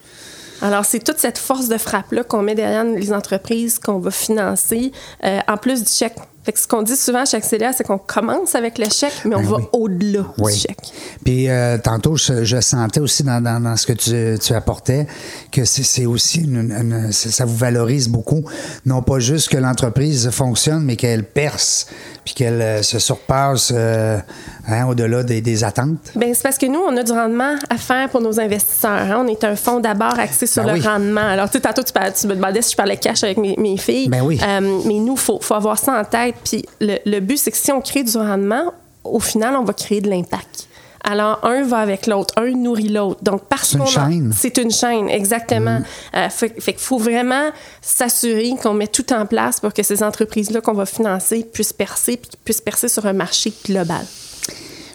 Alors, c'est toute cette force de frappe-là qu'on met derrière les entreprises qu'on va financer, euh, en plus du chèque. Fait que ce qu'on dit souvent chez Accéléa, c'est qu'on commence avec le chèque, mais on Ben va oui. au-delà Oui. du chèque. Puis euh, tantôt, je, je sentais aussi dans, dans- dans ce que tu, tu apportais que c'est aussi une, une- c'est- ça vous valorise beaucoup. Non pas juste que l'entreprise fonctionne, mais qu'elle perce, puis qu'elle euh, se surpasse euh, hein, au-delà des, des attentes. Ben, c'est parce que nous, on a du rendement à faire pour nos investisseurs. hein. On est un fonds d'abord axé sur Ben le oui. rendement. Alors, tu sais, tantôt, tu, parlais- tu me demandais si je parlais cash avec mes, mes filles. Ben oui. Mais nous, il faut, faut avoir ça en tête. Puis le, le but, c'est que si on crée du rendement, au final, on va créer de l'impact. Alors, un va avec l'autre, un nourrit l'autre. Donc, parce C'est une chaîne. Mm. C'est une chaîne, exactement. Euh, fait fait qu'il faut vraiment s'assurer qu'on met tout en place pour que ces entreprises-là qu'on va financer puissent percer, puis puissent percer sur un marché global.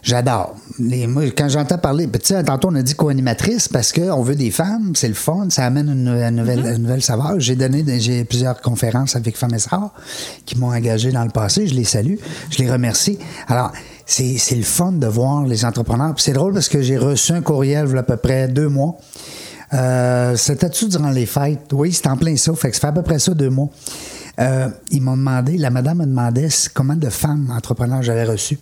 J'adore. Quand j'entends parler, tu sais, tantôt on a dit co-animatrice parce qu'on veut des femmes, c'est le fun, ça amène une, une nouvelle, Mm-hmm. une nouvelle saveur. J'ai donné j'ai plusieurs conférences avec Femmes Sœurs qui m'ont engagé dans le passé. Je les salue, je les remercie. Alors, c'est c'est le fun de voir les entrepreneurs. Puis c'est drôle parce que j'ai reçu un courriel il y a à peu près deux mois. Euh, C'était-tu durant les fêtes? Oui, c'était en plein ça. Fait que ça fait à peu près ça deux mois. Euh, ils m'ont demandé, la madame me demandait combien de femmes entrepreneurs j'avais reçues.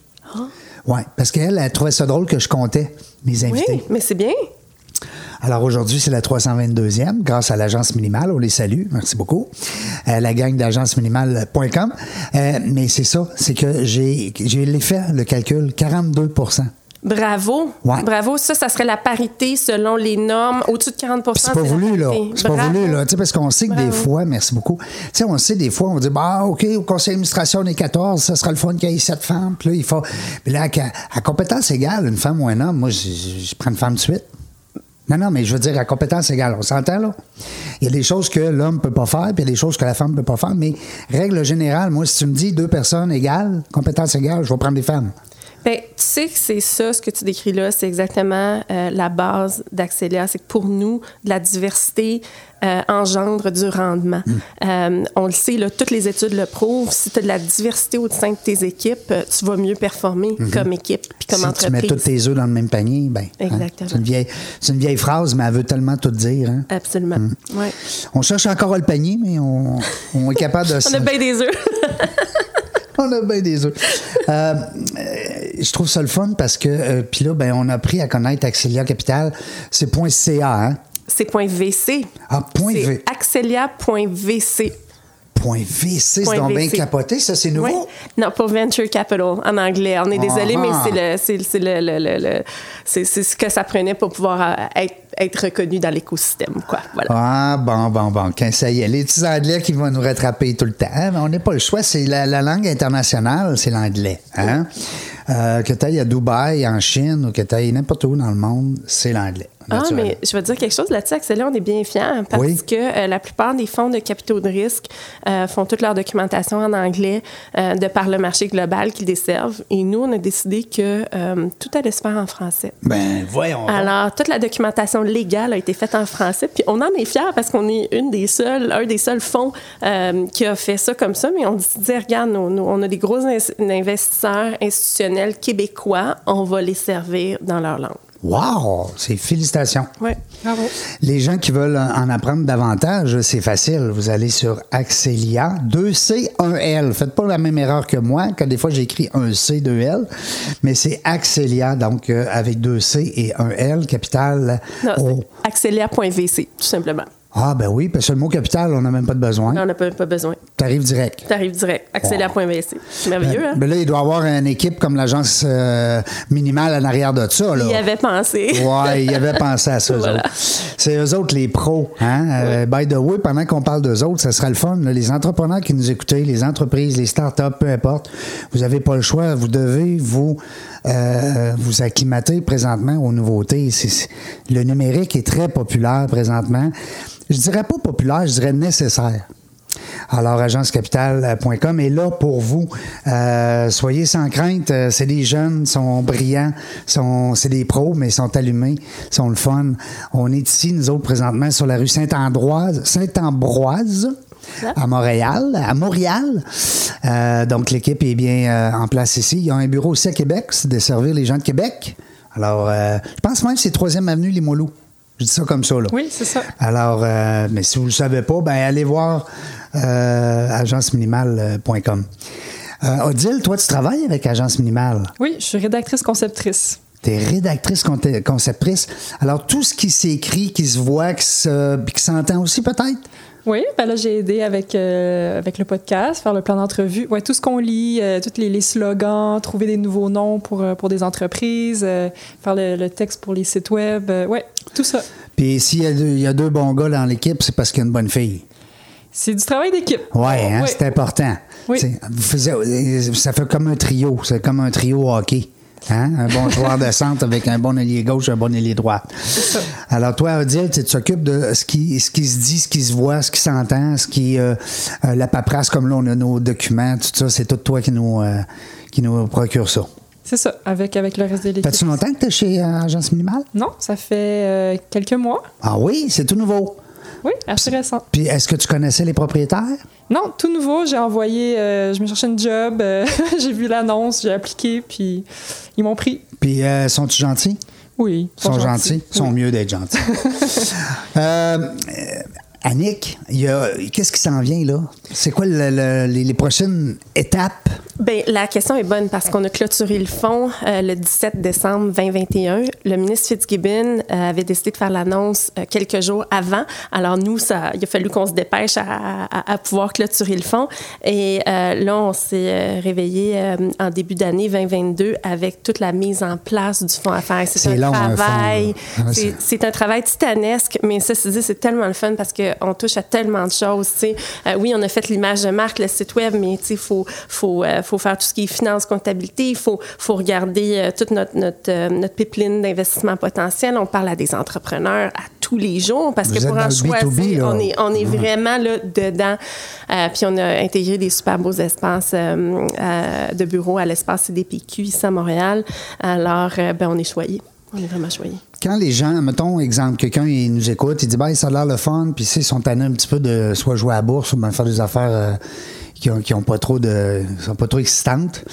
Oui, parce qu'elle, elle trouvait ça drôle que je comptais mes invités. Oui, mais c'est bien. Alors aujourd'hui, c'est la 322e, grâce à l'agence minimale. On les salue. Merci beaucoup. Euh, la gang d'agenceminimale.com. Euh, mais c'est ça, c'est que j'ai fait le calcul, 42 Bravo. Ouais. Bravo. Ça, ça serait la parité selon les normes. Au-dessus de 40 Puis c'est pas la voulu, là. C'est pas voulu, là. Parce qu'on sait que des fois, merci beaucoup. Tu sais, on sait des fois, on dit, bah, OK, au conseil d'administration, on est 14, ça sera le fun qu'il y ait 7 femmes. Puis là, il faut. Mais là, à, à compétence égale, une femme ou un homme, moi, je, je- je prends une femme de suite. Non, non, mais je veux dire, à compétence égale, on s'entend, là? Il y a des choses que l'homme peut pas faire, puis il y a des choses que la femme peut pas faire, mais règle générale, moi, si tu me dis deux personnes égales, compétence égale, je vais prendre des femmes. Ben, tu sais que c'est ça, ce que tu décris là, c'est exactement euh, la base d'Accéléa. C'est que pour nous, de la diversité euh, engendre du rendement. Mm. Euh, on le sait, là, toutes les études le prouvent. Si tu as de la diversité au sein de tes équipes, tu vas mieux performer comme équipe puis comme Mm-hmm. si tu mets tous tes œufs dans le même panier, ben. hein, Exactement. c'est une, vieille, c'est une vieille phrase, mais elle veut tellement tout dire. Hein? Absolument. Mm. Ouais. On cherche encore le panier, mais on, on est capable de... On a bien des œufs. On a bien des œufs. Euh, je trouve ça le fun parce que, euh, puis là, ben, on a appris à connaître Axelia Capital. C'est .ca, hein? c'est point .vc. Ah, V. axelia.vc. Point .vc, c'est donc bien capoté, ça, c'est nouveau? Oui. Non, pour Venture Capital en anglais. On est désolé, Ah. mais c'est le, c'est, le, le- le- c'est ce que ça prenait pour pouvoir euh, être, être reconnu dans l'écosystème, quoi. Voilà. Ah, bon, bon, bon. Quand ça y est, les petits anglais qui vont nous rattraper tout le temps. Hein, on n'a pas le choix. C'est la, la langue internationale, c'est l'anglais. Hein? Euh, que tu ailles à Dubaï, en Chine, ou que tu ailles n'importe où dans le monde, c'est l'anglais. Ah, mais je vais te dire quelque chose là-dessus, Axel, on est bien fiers parce Oui. que euh, la plupart des fonds de capitaux de risque euh, font toute leur documentation en anglais euh, de par le marché global qu'ils desservent. Et nous, on a décidé que tout allait se faire en français. Ben, voyons. Alors, toute la documentation légale a été faite en français, puis on en est fiers parce qu'on est une des un des seuls fonds euh, qui a fait ça comme ça, mais on se dit, regarde, nous, nous, on a des gros in- investisseurs institutionnels québécois, on va les servir dans leur langue. Wow! C'est félicitations. Oui, bravo. Les gens qui veulent en apprendre davantage, c'est facile. Vous allez sur Axelia, 2C, 1L. Faites pas la même erreur que moi, que des fois j'écris un C, 2L, mais c'est Axelia, donc euh, avec 2C et 1L, capital Non, c'est axelia.vc, tout simplement. Ah, ben oui, parce que le mot capital, on n'a même pas de besoin. On n'a pas, pas besoin. Tu arrives direct. Tu arrives direct. Accélère point BC. C'est merveilleux, Ben, hein? ben là, il doit y avoir une équipe comme l'agence euh, minimale en arrière de ça. Là. Il y avait pensé. Ouais, il avait pensé à ça, eux Voilà. autres. C'est eux autres les pros. Hein? Euh, by the way, pendant qu'on parle d'eux autres, ça sera le fun. là. Les entrepreneurs qui nous écoutez, les entreprises, les startups, peu importe, vous n'avez pas le choix. Vous devez vous, euh, vous acclimater présentement aux nouveautés. Le numérique est très populaire présentement. Je dirais pas populaire, je dirais nécessaire. Alors, agencecapital.com est là pour vous. Euh, soyez sans crainte. Euh, C'est des jeunes, sont brillants, sont, c'est des pros, mais ils sont allumés, sont le fun. On est ici, nous autres, présentement, sur la rue Saint-Ambroise, Saint-Ambroise. À Montréal, à Montréal. Euh, donc, l'équipe est bien euh, en place ici. Il y a un bureau aussi à Québec, c'est de servir les gens de Québec. Alors, euh, je pense même que c'est 3e Avenue Limoilou. Je dis ça comme ça, là. Oui, c'est ça. Alors, mais si vous ne le savez pas, ben allez voir agenceminimale.com. Odile, toi, tu travailles avec Agence Minimale. Oui, je suis rédactrice conceptrice. Tu es rédactrice conceptrice. Alors, tout ce qui s'écrit, qui se voit, qui se- s'entend aussi, peut-être? Oui, ben là, j'ai aidé avec, euh, avec le podcast, faire le plan d'entrevue. Ouais, tout ce qu'on lit, euh, tous les, les slogans, trouver des nouveaux noms pour, euh, pour des entreprises, euh, faire le, le texte pour les sites web. ouais, tout ça. Puis s'il y, a deux- il y a deux bons gars dans l'équipe, c'est parce qu'il y a une bonne fille. C'est du travail d'équipe. Oui, hein, Ouais. c'est important. Oui. Vous faisiez- ça fait comme un trio. C'est comme un trio hockey. Hein? Un bon joueur de centre avec un bon ailier gauche, un bon ailier droit. Alors, toi, Odile, tu t'occupes de ce qui, ce qui se dit, ce qui se voit, ce qui s'entend, ce qui. euh, euh, la paperasse, comme là, on a nos documents, tout ça, c'est tout toi qui nous, euh, qui nous procure ça. C'est ça, avec, avec le reste de l'équipe. Fais-tu longtemps que tu es chez Agence Minimale? Non, ça fait quelques mois. Ah oui, c'est tout nouveau. Oui, assez récent. Puis, est-ce que tu connaissais les propriétaires? Non, tout nouveau. J'ai envoyé, euh, je me cherchais une job, euh, j'ai vu l'annonce, j'ai appliqué, puis ils m'ont pris. Puis, euh, sont-ils gentils? Oui, Ils sont gentils. Ils sont Oui. mieux d'être gentils. Euh, Annick, qu'est-ce qui s'en vient là? C'est quoi le- le- les, les prochaines étapes? Bien, la question est bonne parce qu'on a clôturé le fonds euh, le 17 décembre 2021. Le ministre Fitzgibbon euh, avait décidé de faire l'annonce euh, quelques jours avant. Alors nous, ça, il a fallu qu'on se dépêche à, à- à pouvoir clôturer le fonds. Et euh, là, on s'est réveillé en début d'année 2022 avec toute la mise en place du fonds à faire. C'est un long, travail. c'est- un travail titanesque, mais ça, c'est tellement le fun parce qu'on touche à tellement de choses. oui, on a fait l'image de marque, le site web, mais il faut, faut, faut faire tout ce qui est finance, comptabilité. Il faut, faut regarder euh, toute notre, notre, euh, notre pipeline d'investissement potentiel. On parle à des entrepreneurs à tous les jours parce Vous que pour en choisir, B2B, là. on est, on est vraiment là dedans. Euh, puis on a intégré des super beaux espaces euh, euh, de bureaux à l'espace CDPQ ici à Montréal. Alors, ben, on est choyés. On est vraiment choyés. Quand les gens, mettons, exemple, quelqu'un il nous écoute, il dit ben, ça a l'air le fun, puis ils sont tannés un petit peu de soit jouer à la bourse ou bien faire des affaires qui ont, qui ont pas trop de. sont pas trop excitantes.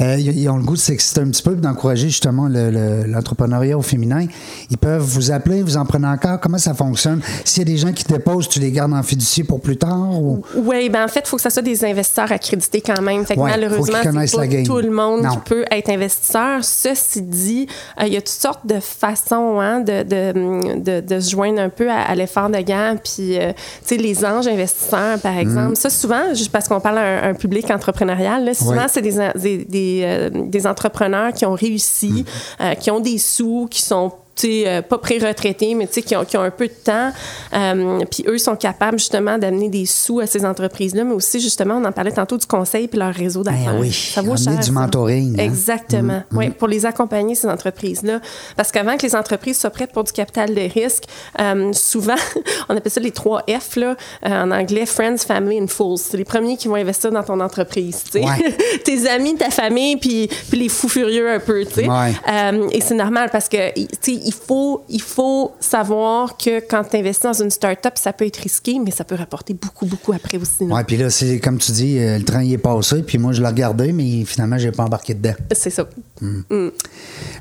Euh, ils, ont le goût de s'exciter un petit peu, d'encourager justement le- le- l'entrepreneuriat au féminin. Ils peuvent vous appeler, vous en prenez encore. Comment ça fonctionne? S'il y a des gens qui te déposent, tu les gardes en fiducie pour plus tard ou? Oui, ben en fait, il faut que ça soit des investisseurs accrédités quand même. Fait que Ouais, malheureusement, c'est pas tout le monde Non. qui peut être investisseur. Ceci dit, euh, il y a toutes sortes de façons hein, de, de, de, de se joindre un peu à, à l'effort de guerre. Puis, euh, tu sais, les anges investisseurs, par exemple. Mm. Ça, souvent, juste parce qu'on parle à un, un public entrepreneurial, là, souvent, Ouais. c'est des, des, des, euh, des entrepreneurs qui ont réussi, Mm. euh, qui ont des sous, qui sont sais, euh, pas pré-retraités, mais tu sais, qui ont, qui ont un peu de temps. Euh, puis eux sont capables justement d'amener des sous à ces entreprises-là, mais aussi justement, on en parlait tantôt du conseil puis leur réseau d'affaires. Ben oui, ça vaut cher. du ça. mentoring, hein. Exactement. Oui, pour les accompagner, ces entreprises-là. Parce qu'avant que les entreprises soient prêtes pour du capital de risque, euh, souvent, on appelle ça les trois F, là, euh, en anglais, Friends, Family and Fools. C'est les premiers qui vont investir dans ton entreprise. Ouais. Tes amis, ta famille, puis, puis les fous furieux un peu. tu sais. Ouais. Euh, et c'est normal parce que tu sais, il faut, il faut savoir que quand tu investis dans une start-up, ça peut être risqué, mais ça peut rapporter beaucoup, beaucoup après aussi. Ouais, puis là, c'est comme tu dis, euh, le train y est passé, puis moi, je l'ai regardé, mais finalement, j'ai pas embarqué dedans. C'est ça.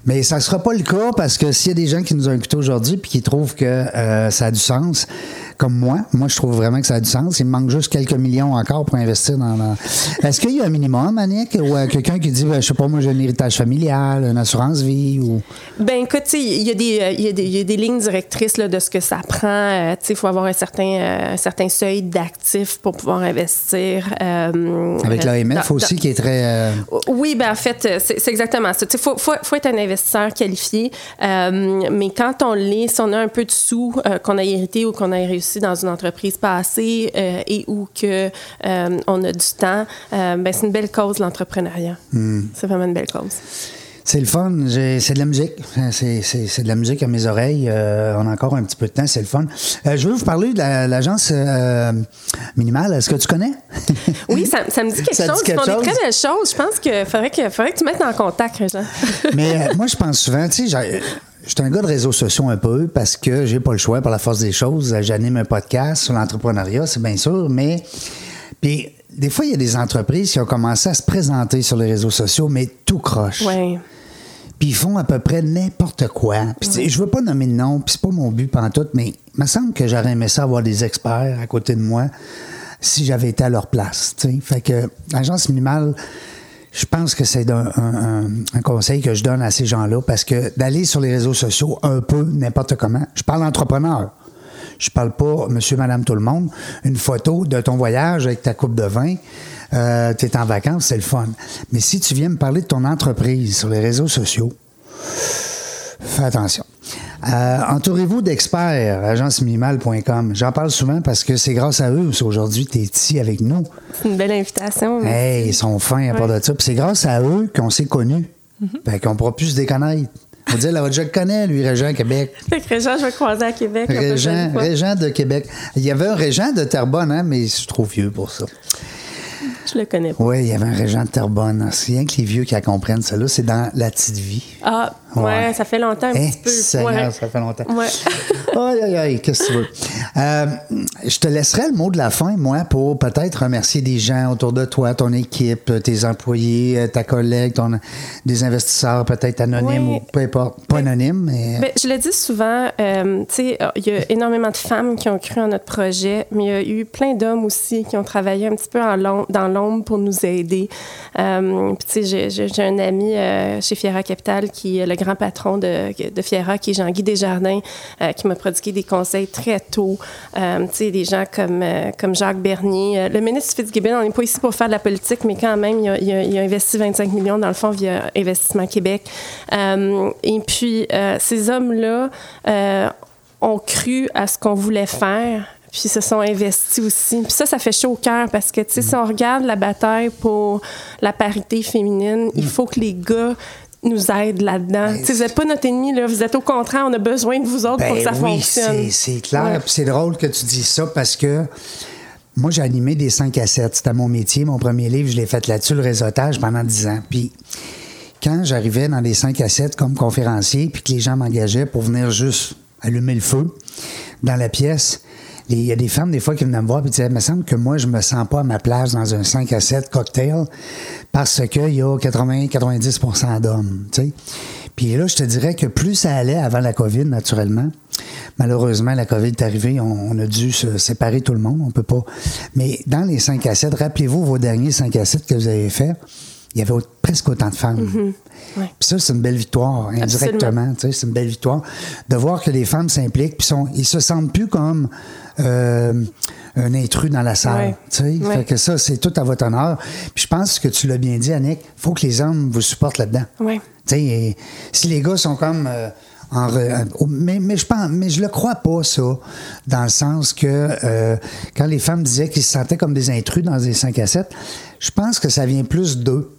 Mais ça ne sera pas le cas parce que s'il y a des gens qui nous ont écoutés aujourd'hui puis qui trouvent que euh, ça a du sens, comme moi. Moi, je trouve vraiment que ça a du sens. Il me manque juste quelques millions encore pour investir dans. dans- Est-ce qu'il y a un minimum, Annick, ou euh, quelqu'un qui dit, ben, je sais pas, moi, j'ai un héritage familial, une assurance vie, ou. Ben écoute, tu sais, il y, a des, euh, il y, a des- il y a des lignes directrices là, de ce que ça prend. Euh, tu sais, il faut avoir un certain, euh, un certain seuil d'actifs pour pouvoir investir. Avec l'AMF dans- aussi, qui est très. Oui, ben en fait, c'est exactement ça. Il faut, faut, faut être un investisseur qualifié, mais quand on l'est, si on a un peu de sous qu'on a hérité ou qu'on a réussi dans une entreprise passée euh, et ou que euh, on a du temps, euh, ben c'est une belle cause l'entrepreneuriat. C'est vraiment une belle cause. C'est le fun. C'est de la musique. C'est- de la musique à mes oreilles. Euh, on a encore un petit peu de temps. C'est le fun. Euh, je veux vous parler de la- l'agence euh, minimale. Est-ce que tu connais? Oui, ça, ça me dit quelque Ça dit chose. quelque font des chose? très belles choses. Je pense qu'il faudrait que, faudrait que tu mettes en contact, Régent. Mais euh, moi, je pense souvent, tu sais, je suis un gars de réseaux sociaux un peu parce que j'ai pas le choix par la force des choses. J'anime un podcast sur l'entrepreneuriat, c'est bien sûr, mais puis des fois, il y a des entreprises qui ont commencé à se présenter sur les réseaux sociaux, mais tout croche. Oui. Puis ils font à peu près n'importe quoi. Puis tu sais, je veux pas nommer de nom, puis c'est pas mon but pantoute, mais il me semble que j'aurais aimé ça avoir des experts à côté de moi si j'avais été à leur place. tu sais. Fait que l'agence minimale, je pense que c'est un, un- un- conseil que je donne à ces gens-là parce que d'aller sur les réseaux sociaux un peu n'importe comment. Je parle entrepreneur. Je parle pas monsieur, madame, tout le monde. Une photo de ton voyage avec ta coupe de vin, euh, tu es en vacances, c'est le fun. Mais si tu viens me parler de ton entreprise sur les réseaux sociaux, fais attention. Euh, Entourez-vous d'experts, agenceminimale.com. J'en parle souvent parce que c'est grâce à eux qu'aujourd'hui tu es ici avec nous. C'est une belle invitation. Hey, ils sont fins à part de ça. Puis c'est grâce à eux qu'on s'est connus. Fait qu'on pourra plus se déconnaître. On va dire, là, je le connais, lui, Régent Québec. Fait que Régent, je vais croiser à Québec. Régent. Régent de Québec. Il y avait un Régent de Terrebonne, hein, mais je suis trop vieux pour ça. Je le connais pas. Oui, il y avait un Régent de Terrebonne. C'est rien que les vieux qui la comprennent, ça là, c'est dans la petite vie. Ah, ouais, Ouais. ça fait longtemps un Eh, petit peu. Seigneur, Ouais. ça fait longtemps. Ouais. Aïe, aïe, aïe, qu'est-ce que tu veux? Euh, je te laisserai le mot de la fin, moi, pour peut-être remercier des gens autour de toi, ton équipe, tes employés, euh, ta collègue, ton, des investisseurs peut-être anonymes ou peu importe. Pas anonymes, mais. Ben, je le dis souvent, euh, tu sais, euh, il y a énormément de femmes qui ont cru en notre projet, mais il y a eu plein d'hommes aussi qui ont travaillé un petit peu en dans l'ombre pour nous aider. Euh, puis, tu sais, j'ai- j'ai un ami euh, chez Fiera Capital qui est le grand patron de, de Fiera, qui est Jean-Guy Desjardins, euh, qui m'a prodigué des conseils très tôt. Euh, tu sais, des gens comme, euh, comme Jacques Bernier. Le ministre Fitzgibbon, on n'est pas ici pour faire de la politique, mais quand même, il a, il a- investi 25 millions dans le fonds via Investissement Québec. Et puis, ces hommes-là ont cru à ce qu'on voulait faire puis se sont investis aussi. Puis ça, ça fait chaud au cœur parce que, tu sais, si on regarde la bataille pour la parité féminine, il faut que les gars nous aident là-dedans. Sais, vous n'êtes pas notre ennemi, là. Vous êtes au contraire, on a besoin de vous autres pour que ça Ben oui, fonctionne. c'est- clair. Ouais. C'est drôle que tu dises ça parce que moi, j'ai animé des 5 à 7. C'était mon métier. Mon premier livre, je l'ai fait là-dessus, le réseautage, pendant 10 ans. Puis quand j'arrivais dans les 5 à 7 comme conférencier, puis que les gens m'engageaient pour venir juste allumer le feu dans la pièce, il y a des femmes, des fois, qui venaient me voir et disaient, il me semble que moi, je me sens pas à ma place dans un 5 à 7 cocktail parce qu'il y a 80-90% d'hommes. Puis là, je te dirais que plus ça allait avant la COVID, naturellement, malheureusement, la COVID est arrivée, on, on a dû se séparer tout le monde, on peut pas. Mais dans les 5 à 7, rappelez-vous vos derniers 5 à 7 que vous avez faits, il y avait presque autant de femmes. Ouais. Puis ça, c'est une belle victoire, indirectement. tu sais, C'est une belle victoire de voir que les femmes s'impliquent, puis sont, ils se sentent plus comme euh, un intrus dans la salle. Ouais. Fait que ça, c'est tout à votre honneur. Puis je pense que tu l'as bien dit, Annick, faut que les hommes vous supportent là-dedans. Sais, et si les gars sont comme euh, en re- en- mais, mais je pense mais je le crois pas ça dans le sens que euh, quand les femmes disaient qu'ils se sentaient comme des intrus dans des 5 à 7, je pense que ça vient plus d'eux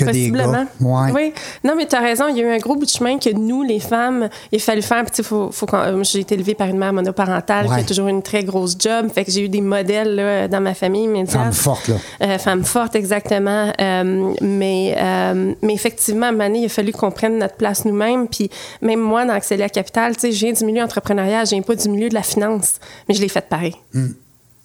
que des Possiblement. gars. Ouais. Oui. Non, mais tu as raison. Il y a eu un gros bout de chemin que nous, les femmes, il a fallu faire. Puis, faut, faut euh, j'ai été élevée par une mère monoparentale qui a toujours une très grosse job. Fait que j'ai eu des modèles là, dans ma famille. Femme forte, là. Euh, femme forte, exactement. Euh, mais, mais effectivement, à un moment donné, il a fallu qu'on prenne notre place nous-mêmes. Puis même moi, dans Accélère Capital, tu sais, je viens du milieu entrepreneurial, je viens pas du milieu de la finance, mais je l'ai fait pareil.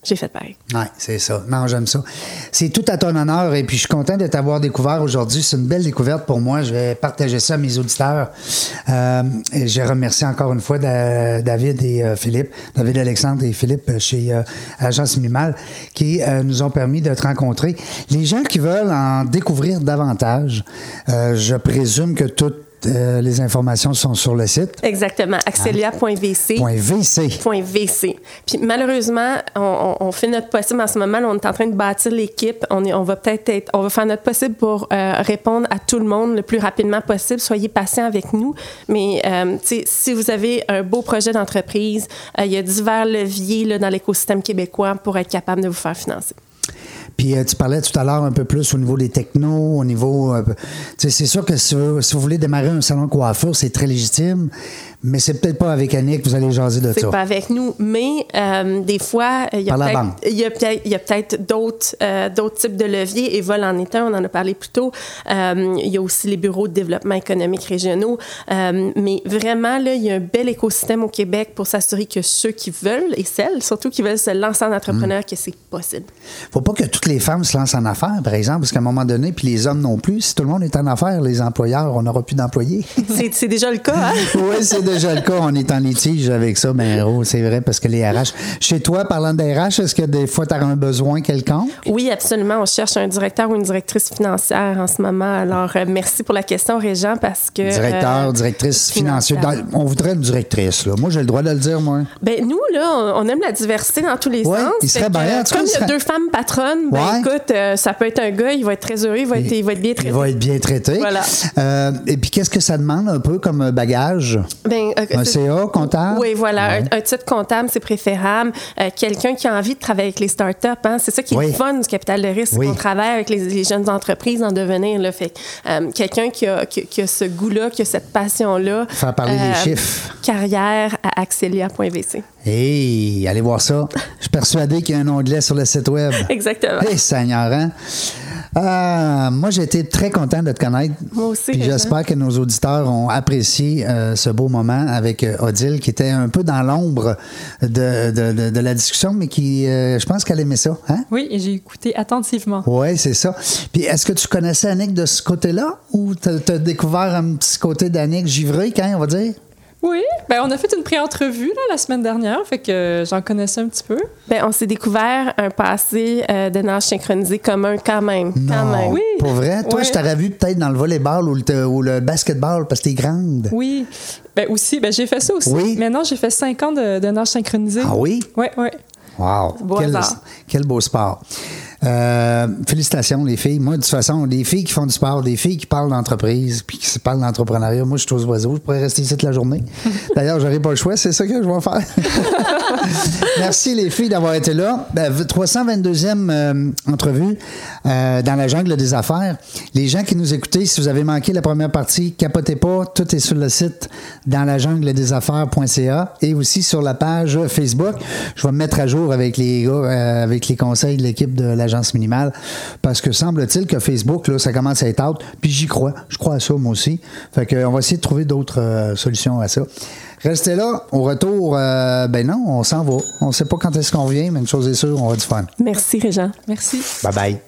J'ai fait pareil. Oui, c'est ça. Non, j'aime ça. C'est tout à ton honneur et puis je suis content de t'avoir découvert aujourd'hui. C'est une belle découverte pour moi. Je vais partager ça à mes auditeurs. Euh, et je remercie encore une fois Da- David et euh, Philippe, David Alexandre et Philippe euh, chez euh, Agence Minimal qui nous ont permis de te rencontrer. Les gens qui veulent en découvrir davantage, je présume que euh, les informations sont sur le site. Exactement. Axelia.vc. .vc. VC. Puis malheureusement, on, fait notre possible en ce moment. là, on est en train de bâtir l'équipe. On, est- on va peut-être être, on va faire notre possible pour euh, répondre à tout le monde le plus rapidement possible. Soyez patients avec nous. Mais euh, si vous avez un beau projet d'entreprise, euh, il y a divers leviers là, dans l'écosystème québécois pour être capable de vous faire financer. Puis euh, tu parlais tout à l'heure un peu plus au niveau des technos, au niveau. euh, c'est sûr que si vous, si vous voulez démarrer un salon de coiffure, c'est très légitime, mais c'est peut-être pas avec Annick que vous allez jaser de C'est ça. pas avec nous, mais euh, des fois, il y a peut-être- il il d'autres euh, d'autres types de leviers. Et vol en est un, on en a parlé plus tôt. Euh, il y a aussi les bureaux de développement économique régionaux. Mais vraiment, là, il y a un bel écosystème au Québec pour s'assurer que ceux qui veulent, et celles surtout qui veulent se lancer en entrepreneur, Mm. que c'est possible. Faut pas que toutes les femmes se lancent en affaires, par exemple, parce qu'à un moment donné, puis les hommes non plus. Si tout le monde est en affaires, les employeurs, on n'aura plus d'employés. C'est c'est déjà le cas, hein? oui, c'est déjà le cas. On est en litige avec ça, ben héros, c'est vrai, parce que les RH. Chez toi, parlant des RH, est-ce que des fois, tu as un besoin quelconque? Oui, absolument. On cherche un directeur ou une directrice financière en ce moment. Alors, euh, merci pour la question, Régent, parce que... Directeur, euh, directrice financière. financière. Dans- on voudrait une directrice, là. Moi, j'ai le droit de le dire, moi. Ben nous là, on aime la diversité dans tous les Ouais, sens. il serait que, bien, Comme il y a deux femmes patronnes, ben Ouais. écoute, euh, ça peut être un gars, il va être très heureux, il va être, il va être bien traité. Il va être bien traité. Voilà. Euh, et puis, qu'est-ce que ça demande un peu comme bagage? Ben, euh, Un CA comptable? Oui, voilà. Un, un titre comptable, c'est préférable. Euh, Quelqu'un qui a envie de travailler avec les startups, hein, c'est ça qui est Oui. le fun du capital de risque. Oui. On travaille avec les, les jeunes entreprises en devenir. Là, fait, euh, quelqu'un qui a, qui, qui a ce goût-là, qui a cette passion-là. Faire parler les chiffres. Carrière à axelia.vc. Hey, allez voir ça. Je suis persuadé qu'il y a un onglet sur le site Web. Exactement. Hey, Seigneur, hein? Ah, moi, j'ai été très content de te connaître. Moi aussi, Puis j'espère que nos auditeurs ont apprécié euh, ce beau moment avec euh, Odile, qui était un peu dans l'ombre de, de- de- de la discussion, mais qui, euh, je pense qu'elle aimait ça. Hein? Oui, et j'ai écouté attentivement. Oui, c'est ça. Puis est-ce que tu connaissais Annick de ce côté-là? Ou tu as découvert un petit côté d'Annick givré, quand on va dire? Oui, ben on a fait une pré-entrevue là, la semaine dernière, fait que euh, j'en connaissais un petit peu. Ben, on s'est découvert un passé euh, de nage synchronisé commun quand même. Quand non, même. Oui. pour vrai? Toi, je t'aurais vu peut-être dans le volleyball ou le, ou le basketball parce que t'es grande. Oui. Ben aussi, ben j'ai fait ça aussi. Oui? Maintenant, j'ai fait cinq ans de, de nage synchronisé. Ah oui? Oui, oui. Wow! Beau quel, hasard. quel beau sport. Euh, félicitations, les filles. Moi, de toute façon, des filles qui font du sport, des filles qui parlent d'entreprise, puis qui parlent d'entrepreneuriat, moi, je suis aux oiseaux. Je pourrais rester ici toute la journée. D'ailleurs, j'aurais pas le choix. C'est ça que je vais faire. Merci, les filles, d'avoir été là. Ben, 322e euh, entrevue euh, dans la jungle des affaires. Les gens qui nous écoutaient, si vous avez manqué la première partie, capotez pas. Tout est sur le site dans la jungle des affaires.ca et aussi sur la page Facebook. Je vais me mettre à jour avec les gars, avec les conseils de l'équipe de l'agence minimale parce que semble-t-il que Facebook, là, ça commence à être out. Puis j'y crois. Je crois à ça, moi aussi. Fait que, on va essayer de trouver d'autres euh, solutions à ça. Restez là. Au retour, euh, ben non, on s'en va. On sait pas quand est-ce qu'on vient, mais une chose est sûre, on va du fun. Merci, Régent. Merci. Bye bye.